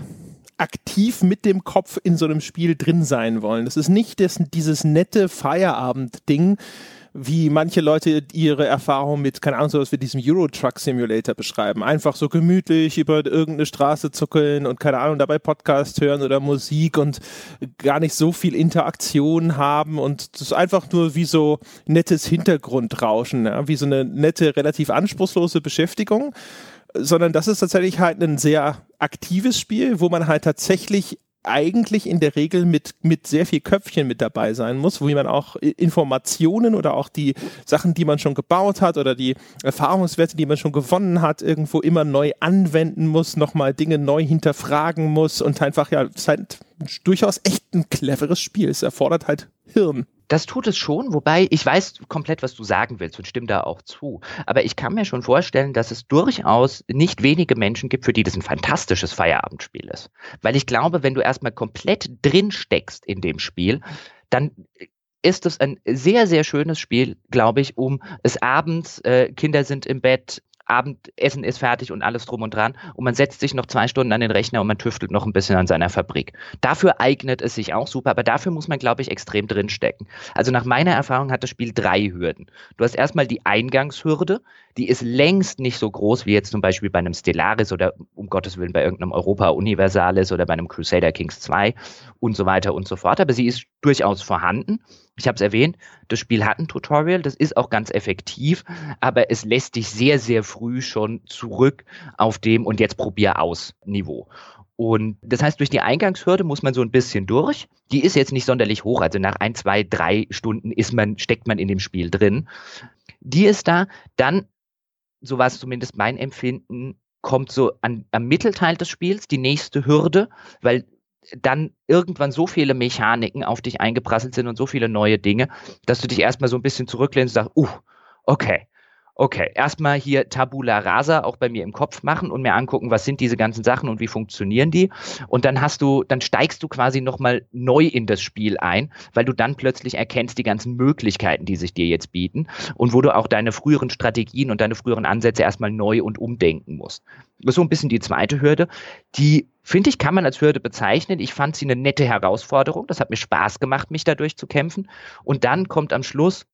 aktiv mit dem Kopf in so einem Spiel drin sein wollen. Das ist nicht das, dieses nette Feierabend-Ding, wie manche Leute ihre Erfahrung mit, keine Ahnung, sowas wie diesem Euro Truck Simulator beschreiben. Einfach so gemütlich über irgendeine Straße zuckeln und keine Ahnung, dabei Podcast hören oder Musik und gar nicht so viel Interaktion haben und das ist einfach nur wie so nettes Hintergrundrauschen, ja? wie so eine nette, relativ anspruchslose Beschäftigung sondern das ist tatsächlich halt ein sehr aktives Spiel, wo man halt tatsächlich eigentlich in der Regel mit, mit sehr viel Köpfchen mit dabei sein muss, wo man auch Informationen oder auch die Sachen, die man schon gebaut hat oder die Erfahrungswerte, die man schon gewonnen hat, irgendwo immer neu anwenden muss, nochmal Dinge neu hinterfragen muss und einfach, ja, es ist halt durchaus echt ein cleveres Spiel. Es erfordert halt Hirn. Das tut es schon, wobei ich weiß komplett, was du sagen willst und stimme da auch zu. Aber ich kann mir schon vorstellen, dass es durchaus nicht wenige Menschen gibt, für die das ein fantastisches Feierabendspiel ist. Weil ich glaube, wenn du erstmal komplett drin steckst in dem Spiel, dann ist es ein sehr, sehr schönes Spiel, glaube ich, um es abends, äh, Kinder sind im Bett, Abendessen ist fertig und alles drum und dran und man setzt sich noch zwei Stunden an den Rechner und man tüftelt noch ein bisschen an seiner Fabrik. Dafür eignet es sich auch super, aber dafür muss man, glaube ich, extrem drinstecken. Also nach meiner Erfahrung hat das Spiel drei Hürden. Du hast erstmal die Eingangshürde, die ist längst nicht so groß wie jetzt zum Beispiel bei einem Stellaris oder um Gottes Willen bei irgendeinem Europa Universalis oder bei einem Crusader Kings 2 und so weiter und so fort, aber sie ist durchaus vorhanden. Ich habe es erwähnt, das Spiel hat ein Tutorial, das ist auch ganz effektiv, aber es lässt dich sehr, sehr früh schon zurück auf dem und jetzt probier aus Niveau. Und das heißt, durch die Eingangshürde muss man so ein bisschen durch. Die ist jetzt nicht sonderlich hoch, also nach ein, zwei, drei Stunden ist man, steckt man in dem Spiel drin. Die ist da, dann, so war es zumindest mein Empfinden, kommt so an, am Mittelteil des Spiels die nächste Hürde, weil dann irgendwann so viele Mechaniken auf dich eingeprasselt sind und so viele neue Dinge, dass du dich erstmal so ein bisschen zurücklehnst und sagst, uh, okay, okay, erstmal hier Tabula Rasa auch bei mir im Kopf machen und mir angucken, was sind diese ganzen Sachen und wie funktionieren die. Und dann hast du, dann steigst du quasi nochmal neu in das Spiel ein, weil du dann plötzlich erkennst die ganzen Möglichkeiten, die sich dir jetzt bieten und wo du auch deine früheren Strategien und deine früheren Ansätze erstmal neu und umdenken musst. Das ist so ein bisschen die zweite Hürde. Die finde ich, kann man als Hürde bezeichnen. Ich fand sie eine nette Herausforderung. Das hat mir Spaß gemacht, mich dadurch zu kämpfen. Und dann kommt am Schluss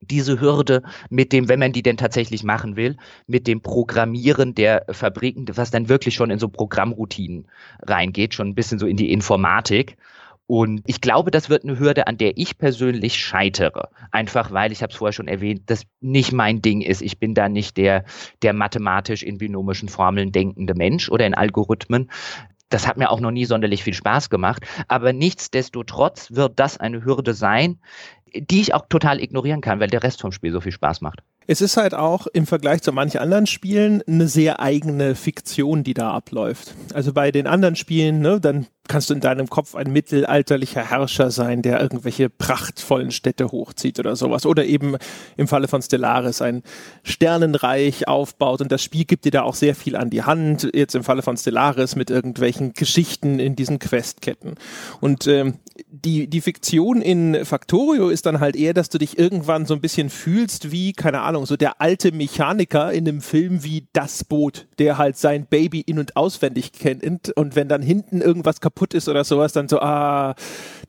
diese Hürde mit dem, wenn man die denn tatsächlich machen will, mit dem Programmieren der Fabriken, was dann wirklich schon in so Programmroutinen reingeht, schon ein bisschen so in die Informatik. Und ich glaube, das wird eine Hürde, an der ich persönlich scheitere. Einfach weil, ich habe es vorher schon erwähnt, das nicht mein Ding ist. Ich bin da nicht der, der mathematisch in binomischen Formeln denkende Mensch oder in Algorithmen. Das hat mir auch noch nie sonderlich viel Spaß gemacht. Aber nichtsdestotrotz wird das eine Hürde sein, die ich auch total ignorieren kann, weil der Rest vom Spiel so viel Spaß macht. Es ist halt auch im Vergleich zu manchen anderen Spielen eine sehr eigene Fiktion, die da abläuft. Also bei den anderen Spielen, ne, dann kannst du in deinem Kopf ein mittelalterlicher Herrscher sein, der irgendwelche prachtvollen Städte hochzieht oder sowas. Oder eben im Falle von Stellaris ein Sternenreich aufbaut und das Spiel gibt dir da auch sehr viel an die Hand. Jetzt im Falle von Stellaris mit irgendwelchen Geschichten in diesen Questketten. Und ähm, die, die Fiktion in Factorio ist dann halt eher, dass du dich irgendwann so ein bisschen fühlst wie, keine Ahnung, so der alte Mechaniker in einem Film wie Das Boot, der halt sein Baby in- und auswendig kennt und wenn dann hinten irgendwas kaputt ist oder sowas, dann so, ah,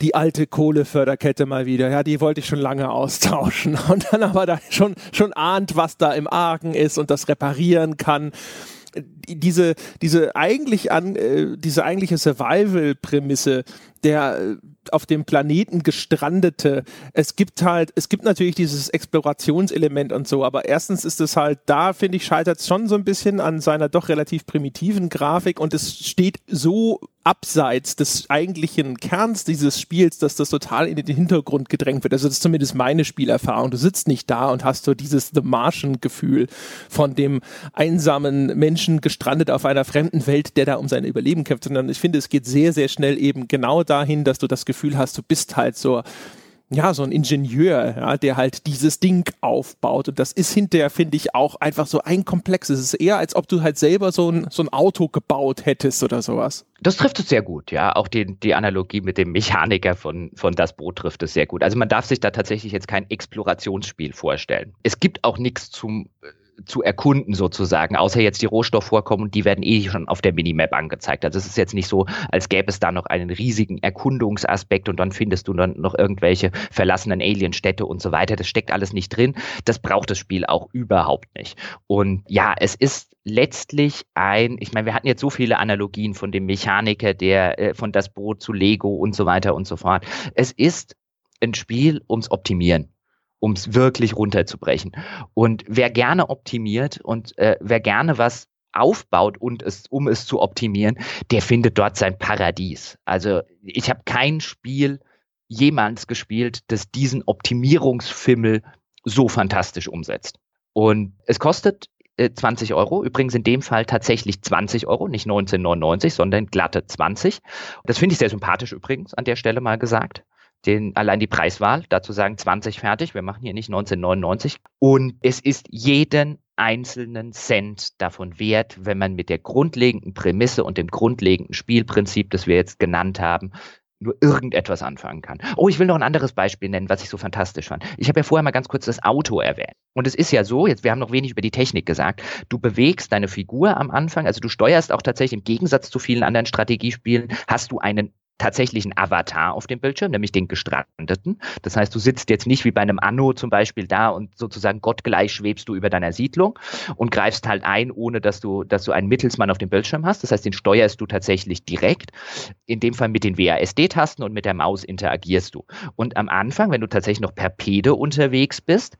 die alte Kohleförderkette mal wieder, ja, die wollte ich schon lange austauschen. Und dann aber da schon, schon ahnt, was da im Argen ist und das reparieren kann diese diese eigentlich an äh, diese eigentliche Survival-Prämisse der äh, auf dem Planeten gestrandete. Es gibt halt, es gibt natürlich dieses Explorationselement und so, aber erstens ist es halt, da finde ich, scheitert es schon so ein bisschen an seiner doch relativ primitiven Grafik und es steht so abseits des eigentlichen Kerns dieses Spiels, dass das total in den Hintergrund gedrängt wird. Also das ist zumindest meine Spielerfahrung. Du sitzt nicht da und hast so dieses The Martian-Gefühl von dem einsamen Menschen gestrandet auf einer fremden Welt, der da um sein Überleben kämpft, sondern ich finde, es geht sehr, sehr schnell eben genau dahin, dass du das Gefühl hast, du bist halt so ja, so ein Ingenieur, ja, der halt dieses Ding aufbaut. Und das ist hinterher, finde ich, auch einfach so ein Komplex. Es ist eher, als ob du halt selber so ein, so ein Auto gebaut hättest oder sowas. Das trifft es sehr gut, ja. Auch die, die Analogie mit dem Mechaniker von, von Das Boot trifft es sehr gut. Also man darf sich da tatsächlich jetzt kein Explorationsspiel vorstellen. Es gibt auch nichts zum zu erkunden sozusagen, außer jetzt die Rohstoffvorkommen die werden eh schon auf der Minimap angezeigt. Also es ist jetzt nicht so, als gäbe es da noch einen riesigen Erkundungsaspekt und dann findest du dann noch irgendwelche verlassenen Alienstädte und so weiter. Das steckt alles nicht drin. Das braucht das Spiel auch überhaupt nicht. Und ja, es ist letztlich ein, ich meine, wir hatten jetzt so viele Analogien von dem Mechaniker, der äh, von das Boot zu Lego und so weiter und so fort. Es ist ein Spiel ums Optimieren um es wirklich runterzubrechen. Und wer gerne optimiert und äh, wer gerne was aufbaut und es, um es zu optimieren, der findet dort sein Paradies. Also ich habe kein Spiel jemals gespielt, das diesen Optimierungsfimmel so fantastisch umsetzt. Und es kostet 20 äh, Euro. Übrigens in dem Fall tatsächlich 20 Euro, nicht 19,99, sondern glatte 20. Das finde ich sehr sympathisch übrigens an der Stelle mal gesagt den, allein die Preiswahl, dazu sagen 20 fertig, wir machen hier nicht 1999. Und es ist jeden einzelnen Cent davon wert, wenn man mit der grundlegenden Prämisse und dem grundlegenden Spielprinzip, das wir jetzt genannt haben, nur irgendetwas anfangen kann. Oh, ich will noch ein anderes Beispiel nennen, was ich so fantastisch fand. Ich habe ja vorher mal ganz kurz das Auto erwähnt. Und es ist ja so, jetzt wir haben noch wenig über die Technik gesagt, du bewegst deine Figur am Anfang, also du steuerst auch tatsächlich im Gegensatz zu vielen anderen Strategiespielen, hast du einen tatsächlichen Avatar auf dem Bildschirm, nämlich den Gestrandeten. Das heißt, du sitzt jetzt nicht wie bei einem Anno zum Beispiel da und sozusagen gottgleich schwebst du über deiner Siedlung und greifst halt ein, ohne dass du, dass du einen Mittelsmann auf dem Bildschirm hast. Das heißt, den steuerst du tatsächlich direkt. In dem Fall mit den WASD-Tasten und mit der Maus interagierst du. Und am Anfang, wenn du tatsächlich noch per Pede unterwegs bist,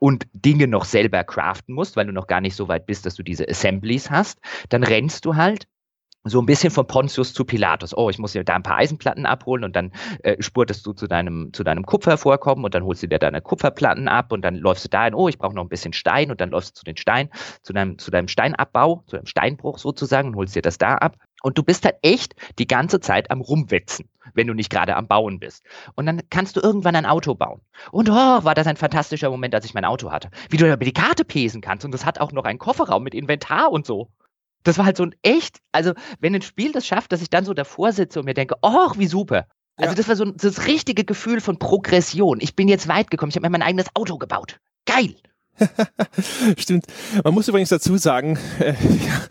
und Dinge noch selber craften musst, weil du noch gar nicht so weit bist, dass du diese Assemblies hast, dann rennst du halt so ein bisschen von Pontius zu Pilatus. Oh, ich muss dir da ein paar Eisenplatten abholen und dann äh, spurtest du zu deinem, zu deinem Kupfervorkommen und dann holst du dir deine Kupferplatten ab und dann läufst du dahin, oh, ich brauche noch ein bisschen Stein und dann läufst du zu den Stein, zu deinem, zu deinem Steinabbau, zu deinem Steinbruch sozusagen und holst dir das da ab. Und du bist halt echt die ganze Zeit am Rumwetzen, wenn du nicht gerade am Bauen bist. Und dann kannst du irgendwann ein Auto bauen. Und oh, war das ein fantastischer Moment, als ich mein Auto hatte. Wie du über die Karte pesen kannst. Und das hat auch noch einen Kofferraum mit Inventar und so das war halt so ein echt, also wenn ein Spiel das schafft, dass ich dann so davor sitze und mir denke, oh, wie super. Also ja. das war so das richtige Gefühl von Progression. Ich bin jetzt weit gekommen, ich habe mir mein eigenes Auto gebaut. Geil. Stimmt. Man muss übrigens dazu sagen, äh, ja,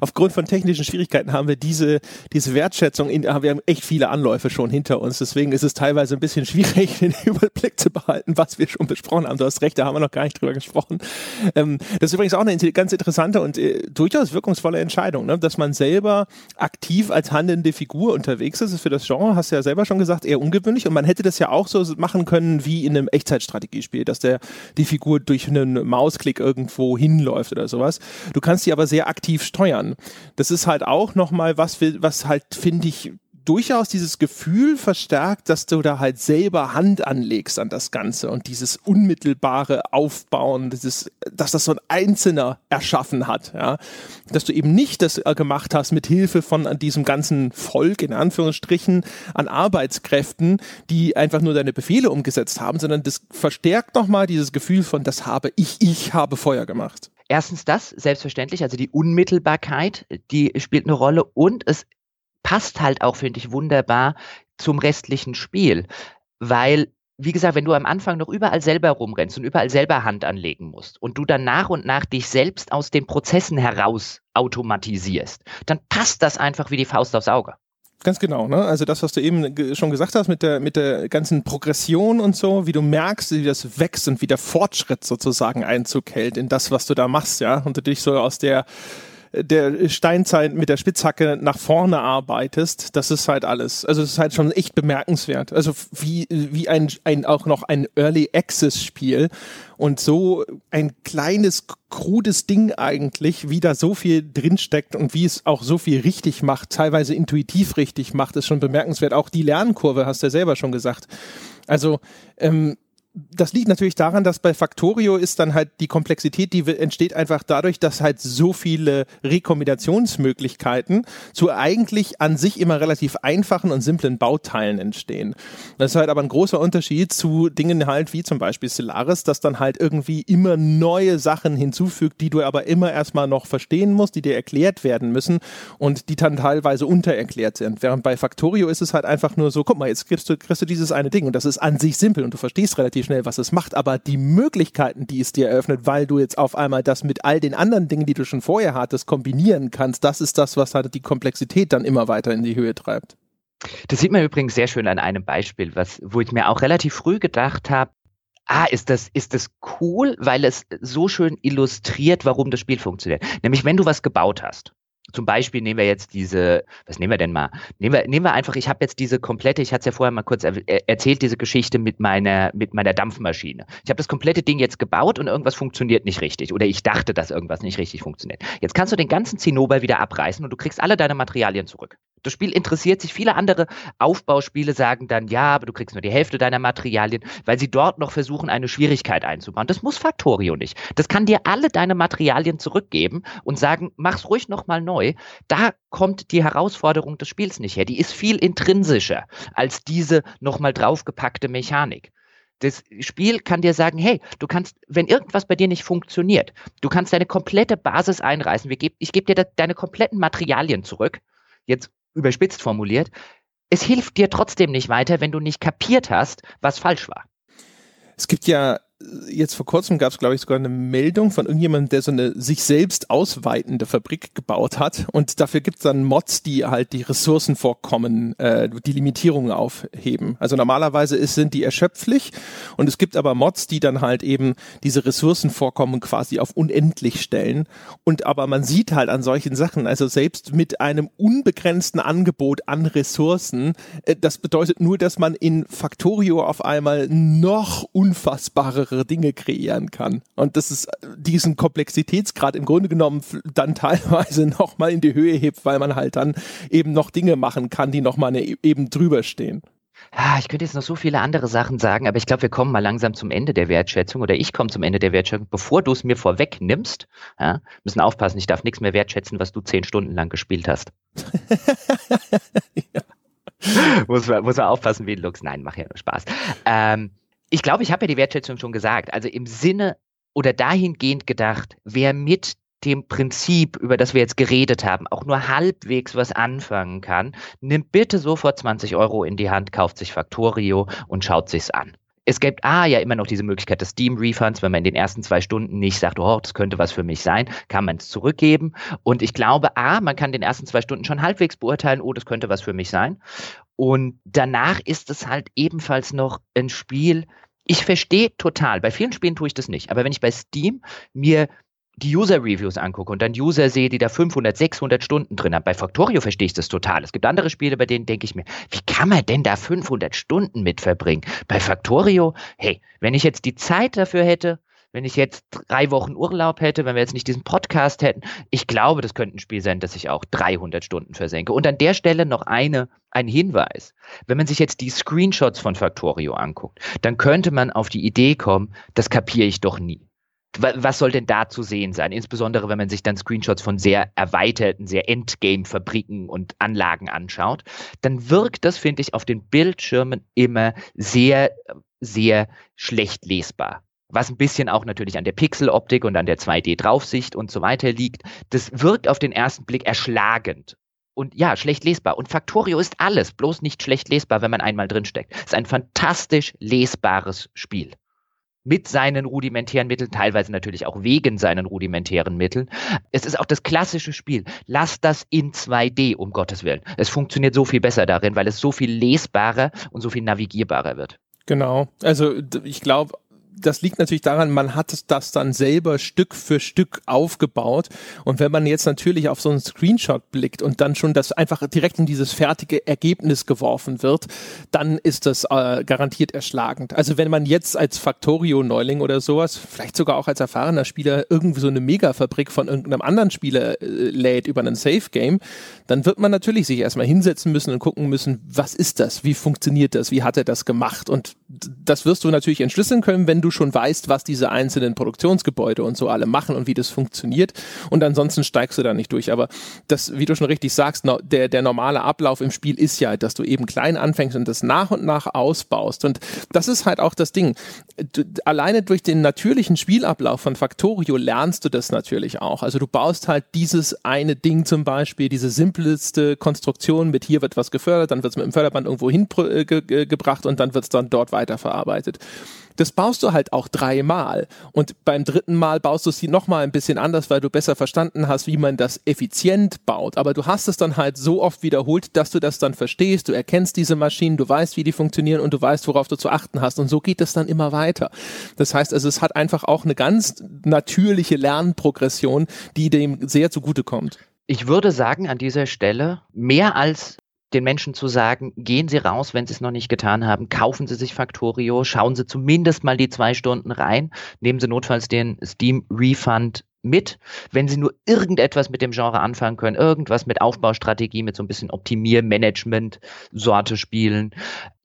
aufgrund von technischen Schwierigkeiten haben wir diese, diese Wertschätzung, in, wir haben echt viele Anläufe schon hinter uns. Deswegen ist es teilweise ein bisschen schwierig, den Überblick zu behalten, was wir schon besprochen haben. Du hast recht, da haben wir noch gar nicht drüber gesprochen. Ähm, das ist übrigens auch eine ganz interessante und äh, durchaus wirkungsvolle Entscheidung, ne? dass man selber aktiv als handelnde Figur unterwegs ist. Ist für das Genre, hast du ja selber schon gesagt, eher ungewöhnlich. Und man hätte das ja auch so machen können wie in einem Echtzeitstrategiespiel, dass der die Figur durch einen Mausklick irgendwo hinläuft oder sowas. Du kannst die aber sehr aktiv steuern. Das ist halt auch nochmal was, was halt, finde ich, durchaus dieses Gefühl verstärkt, dass du da halt selber Hand anlegst an das Ganze und dieses unmittelbare Aufbauen, dieses, dass das so ein Einzelner erschaffen hat, ja. Dass du eben nicht das äh, gemacht hast mit Hilfe von diesem ganzen Volk, in Anführungsstrichen, an Arbeitskräften, die einfach nur deine Befehle umgesetzt haben, sondern das verstärkt nochmal dieses Gefühl von, das habe ich, ich habe Feuer gemacht. Erstens das, selbstverständlich, also die Unmittelbarkeit, die spielt eine Rolle und es passt halt auch, finde ich, wunderbar zum restlichen Spiel, weil wie gesagt, wenn du am Anfang noch überall selber rumrennst und überall selber Hand anlegen musst und du dann nach und nach dich selbst aus den Prozessen heraus automatisierst, dann passt das einfach wie die Faust aufs Auge. Ganz genau, ne? Also das, was du eben schon gesagt hast mit der, mit der ganzen Progression und so, wie du merkst, wie das wächst und wie der Fortschritt sozusagen Einzug hält in das, was du da machst, ja, und du dich so aus der der Steinzeit mit der Spitzhacke nach vorne arbeitest, das ist halt alles. Also es ist halt schon echt bemerkenswert. Also wie, wie ein, ein auch noch ein Early Access Spiel und so ein kleines, krudes Ding eigentlich, wie da so viel drinsteckt und wie es auch so viel richtig macht, teilweise intuitiv richtig macht, ist schon bemerkenswert. Auch die Lernkurve, hast du ja selber schon gesagt. Also ähm, das liegt natürlich daran, dass bei Factorio ist dann halt die Komplexität, die entsteht einfach dadurch, dass halt so viele Rekombinationsmöglichkeiten zu eigentlich an sich immer relativ einfachen und simplen Bauteilen entstehen. Das ist halt aber ein großer Unterschied zu Dingen halt wie zum Beispiel Stellaris, das dann halt irgendwie immer neue Sachen hinzufügt, die du aber immer erstmal noch verstehen musst, die dir erklärt werden müssen und die dann teilweise untererklärt sind. Während bei Factorio ist es halt einfach nur so, guck mal, jetzt kriegst du, kriegst du dieses eine Ding und das ist an sich simpel und du verstehst relativ schnell, was es macht, aber die Möglichkeiten, die es dir eröffnet, weil du jetzt auf einmal das mit all den anderen Dingen, die du schon vorher hattest, kombinieren kannst, das ist das, was halt die Komplexität dann immer weiter in die Höhe treibt. Das sieht man übrigens sehr schön an einem Beispiel, was, wo ich mir auch relativ früh gedacht habe, ah, ist das, ist das cool, weil es so schön illustriert, warum das Spiel funktioniert. Nämlich, wenn du was gebaut hast zum Beispiel nehmen wir jetzt diese, was nehmen wir denn mal? Nehmen wir, nehmen wir einfach, ich habe jetzt diese komplette, ich hatte es ja vorher mal kurz er, erzählt, diese Geschichte mit meiner, mit meiner Dampfmaschine. Ich habe das komplette Ding jetzt gebaut und irgendwas funktioniert nicht richtig. Oder ich dachte, dass irgendwas nicht richtig funktioniert. Jetzt kannst du den ganzen Zinnober wieder abreißen und du kriegst alle deine Materialien zurück. Das Spiel interessiert sich. Viele andere Aufbauspiele sagen dann, ja, aber du kriegst nur die Hälfte deiner Materialien, weil sie dort noch versuchen, eine Schwierigkeit einzubauen. Das muss Factorio nicht. Das kann dir alle deine Materialien zurückgeben und sagen, mach's ruhig nochmal neu. Da kommt die Herausforderung des Spiels nicht her. Die ist viel intrinsischer als diese nochmal draufgepackte Mechanik. Das Spiel kann dir sagen, hey, du kannst, wenn irgendwas bei dir nicht funktioniert, du kannst deine komplette Basis einreißen. Ich gebe dir deine kompletten Materialien zurück. Jetzt überspitzt formuliert, es hilft dir trotzdem nicht weiter, wenn du nicht kapiert hast, was falsch war. Es gibt ja jetzt vor kurzem gab es, glaube ich, sogar eine Meldung von irgendjemandem, der so eine sich selbst ausweitende Fabrik gebaut hat. Und dafür gibt es dann Mods, die halt die Ressourcenvorkommen, äh, die Limitierungen aufheben. Also normalerweise ist, sind die erschöpflich und es gibt aber Mods, die dann halt eben diese Ressourcenvorkommen quasi auf unendlich stellen. Und aber man sieht halt an solchen Sachen, also selbst mit einem unbegrenzten Angebot an Ressourcen, äh, das bedeutet nur, dass man in Factorio auf einmal noch unfassbare mehrere Dinge kreieren kann. Und das ist diesen Komplexitätsgrad im Grunde genommen dann teilweise nochmal in die Höhe hebt, weil man halt dann eben noch Dinge machen kann, die nochmal eine eben drüber stehen. Ah, ich könnte jetzt noch so viele andere Sachen sagen, aber ich glaube, wir kommen mal langsam zum Ende der Wertschätzung oder ich komme zum Ende der Wertschätzung. Bevor du es mir vorwegnimmst, ja, müssen aufpassen, ich darf nichts mehr wertschätzen, was du zehn Stunden lang gespielt hast. ja. muss, man, muss man aufpassen wie ein Lux. Nein, mach ja nur Spaß. Ähm, ich glaube, ich habe ja die Wertschätzung schon gesagt. Also im Sinne oder dahingehend gedacht, wer mit dem Prinzip, über das wir jetzt geredet haben, auch nur halbwegs was anfangen kann, nimmt bitte sofort 20 Euro in die Hand, kauft sich Factorio und schaut sich's an. Es gibt ah ja immer noch diese Möglichkeit des Steam Refunds, wenn man in den ersten zwei Stunden nicht sagt, oh, das könnte was für mich sein, kann man es zurückgeben. Und ich glaube, ah, man kann den ersten zwei Stunden schon halbwegs beurteilen, oh, das könnte was für mich sein. Und danach ist es halt ebenfalls noch ein Spiel. Ich verstehe total. Bei vielen Spielen tue ich das nicht. Aber wenn ich bei Steam mir die User-Reviews angucke und dann User sehe, die da 500, 600 Stunden drin haben. Bei Factorio verstehe ich das total. Es gibt andere Spiele, bei denen denke ich mir, wie kann man denn da 500 Stunden mit verbringen? Bei Factorio, hey, wenn ich jetzt die Zeit dafür hätte, wenn ich jetzt drei Wochen Urlaub hätte, wenn wir jetzt nicht diesen Podcast hätten, ich glaube, das könnte ein Spiel sein, das ich auch 300 Stunden versenke. Und an der Stelle noch eine, ein Hinweis. Wenn man sich jetzt die Screenshots von Factorio anguckt, dann könnte man auf die Idee kommen, das kapiere ich doch nie was soll denn da zu sehen sein? Insbesondere, wenn man sich dann Screenshots von sehr erweiterten, sehr Endgame-Fabriken und Anlagen anschaut, dann wirkt das, finde ich, auf den Bildschirmen immer sehr, sehr schlecht lesbar was ein bisschen auch natürlich an der Pixeloptik und an der 2D-Draufsicht und so weiter liegt. Das wirkt auf den ersten Blick erschlagend. Und ja, schlecht lesbar. Und Factorio ist alles, bloß nicht schlecht lesbar, wenn man einmal drinsteckt. Es ist ein fantastisch lesbares Spiel. Mit seinen rudimentären Mitteln, teilweise natürlich auch wegen seinen rudimentären Mitteln. Es ist auch das klassische Spiel. Lass das in 2D, um Gottes Willen. Es funktioniert so viel besser darin, weil es so viel lesbarer und so viel navigierbarer wird. Genau. Also ich glaube, das liegt natürlich daran, man hat das dann selber Stück für Stück aufgebaut. Und wenn man jetzt natürlich auf so einen Screenshot blickt und dann schon das einfach direkt in dieses fertige Ergebnis geworfen wird, dann ist das äh, garantiert erschlagend. Also wenn man jetzt als Factorio-Neuling oder sowas, vielleicht sogar auch als erfahrener Spieler, irgendwie so eine Megafabrik von irgendeinem anderen Spieler äh, lädt über einen Safe-Game, dann wird man natürlich sich erstmal hinsetzen müssen und gucken müssen, was ist das? Wie funktioniert das? Wie hat er das gemacht? Und das wirst du natürlich entschlüsseln können, wenn du schon weißt, was diese einzelnen Produktionsgebäude und so alle machen und wie das funktioniert. Und ansonsten steigst du da nicht durch. Aber das, wie du schon richtig sagst, der, der normale Ablauf im Spiel ist ja, dass du eben klein anfängst und das nach und nach ausbaust. Und das ist halt auch das Ding. Du, alleine durch den natürlichen Spielablauf von Factorio lernst du das natürlich auch. Also du baust halt dieses eine Ding zum Beispiel, diese simpleste Konstruktion mit hier wird was gefördert, dann wird es mit dem Förderband irgendwo hingebracht äh, und dann wird es dann dort weiterverarbeitet. Das baust du halt auch dreimal. Und beim dritten Mal baust du sie nochmal ein bisschen anders, weil du besser verstanden hast, wie man das effizient baut. Aber du hast es dann halt so oft wiederholt, dass du das dann verstehst. Du erkennst diese Maschinen, du weißt, wie die funktionieren und du weißt, worauf du zu achten hast. Und so geht es dann immer weiter. Das heißt also, es hat einfach auch eine ganz natürliche Lernprogression, die dem sehr zugutekommt. Ich würde sagen, an dieser Stelle, mehr als den Menschen zu sagen, gehen Sie raus, wenn Sie es noch nicht getan haben, kaufen Sie sich Factorio, schauen Sie zumindest mal die zwei Stunden rein, nehmen Sie notfalls den Steam Refund mit, wenn Sie nur irgendetwas mit dem Genre anfangen können, irgendwas mit Aufbaustrategie, mit so ein bisschen Optimiermanagement, Sorte spielen.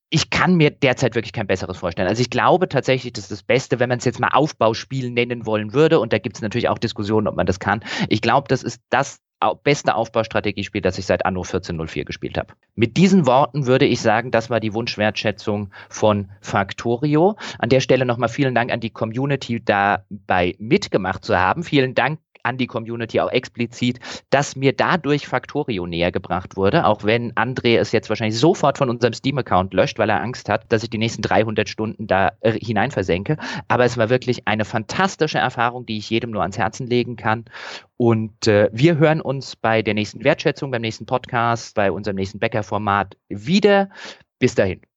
Ich kann mir derzeit wirklich kein besseres vorstellen. Also ich glaube tatsächlich, das ist das Beste, wenn man es jetzt mal Aufbauspiel nennen wollen würde. Und da gibt es natürlich auch Diskussionen, ob man das kann. Ich glaube, das ist das beste Aufbaustrategiespiel, das ich seit Anno 1404 gespielt habe. Mit diesen Worten würde ich sagen, das war die Wunschwertschätzung von Factorio. An der Stelle nochmal vielen Dank an die Community dabei mitgemacht zu haben. Vielen Dank an die Community auch explizit, dass mir dadurch Factorio näher gebracht wurde, auch wenn André es jetzt wahrscheinlich sofort von unserem Steam-Account löscht, weil er Angst hat, dass ich die nächsten 300 Stunden da äh, hinein versenke. Aber es war wirklich eine fantastische Erfahrung, die ich jedem nur ans Herzen legen kann. Und äh, wir hören uns bei der nächsten Wertschätzung, beim nächsten Podcast, bei unserem nächsten Bäcker-Format wieder. Bis dahin.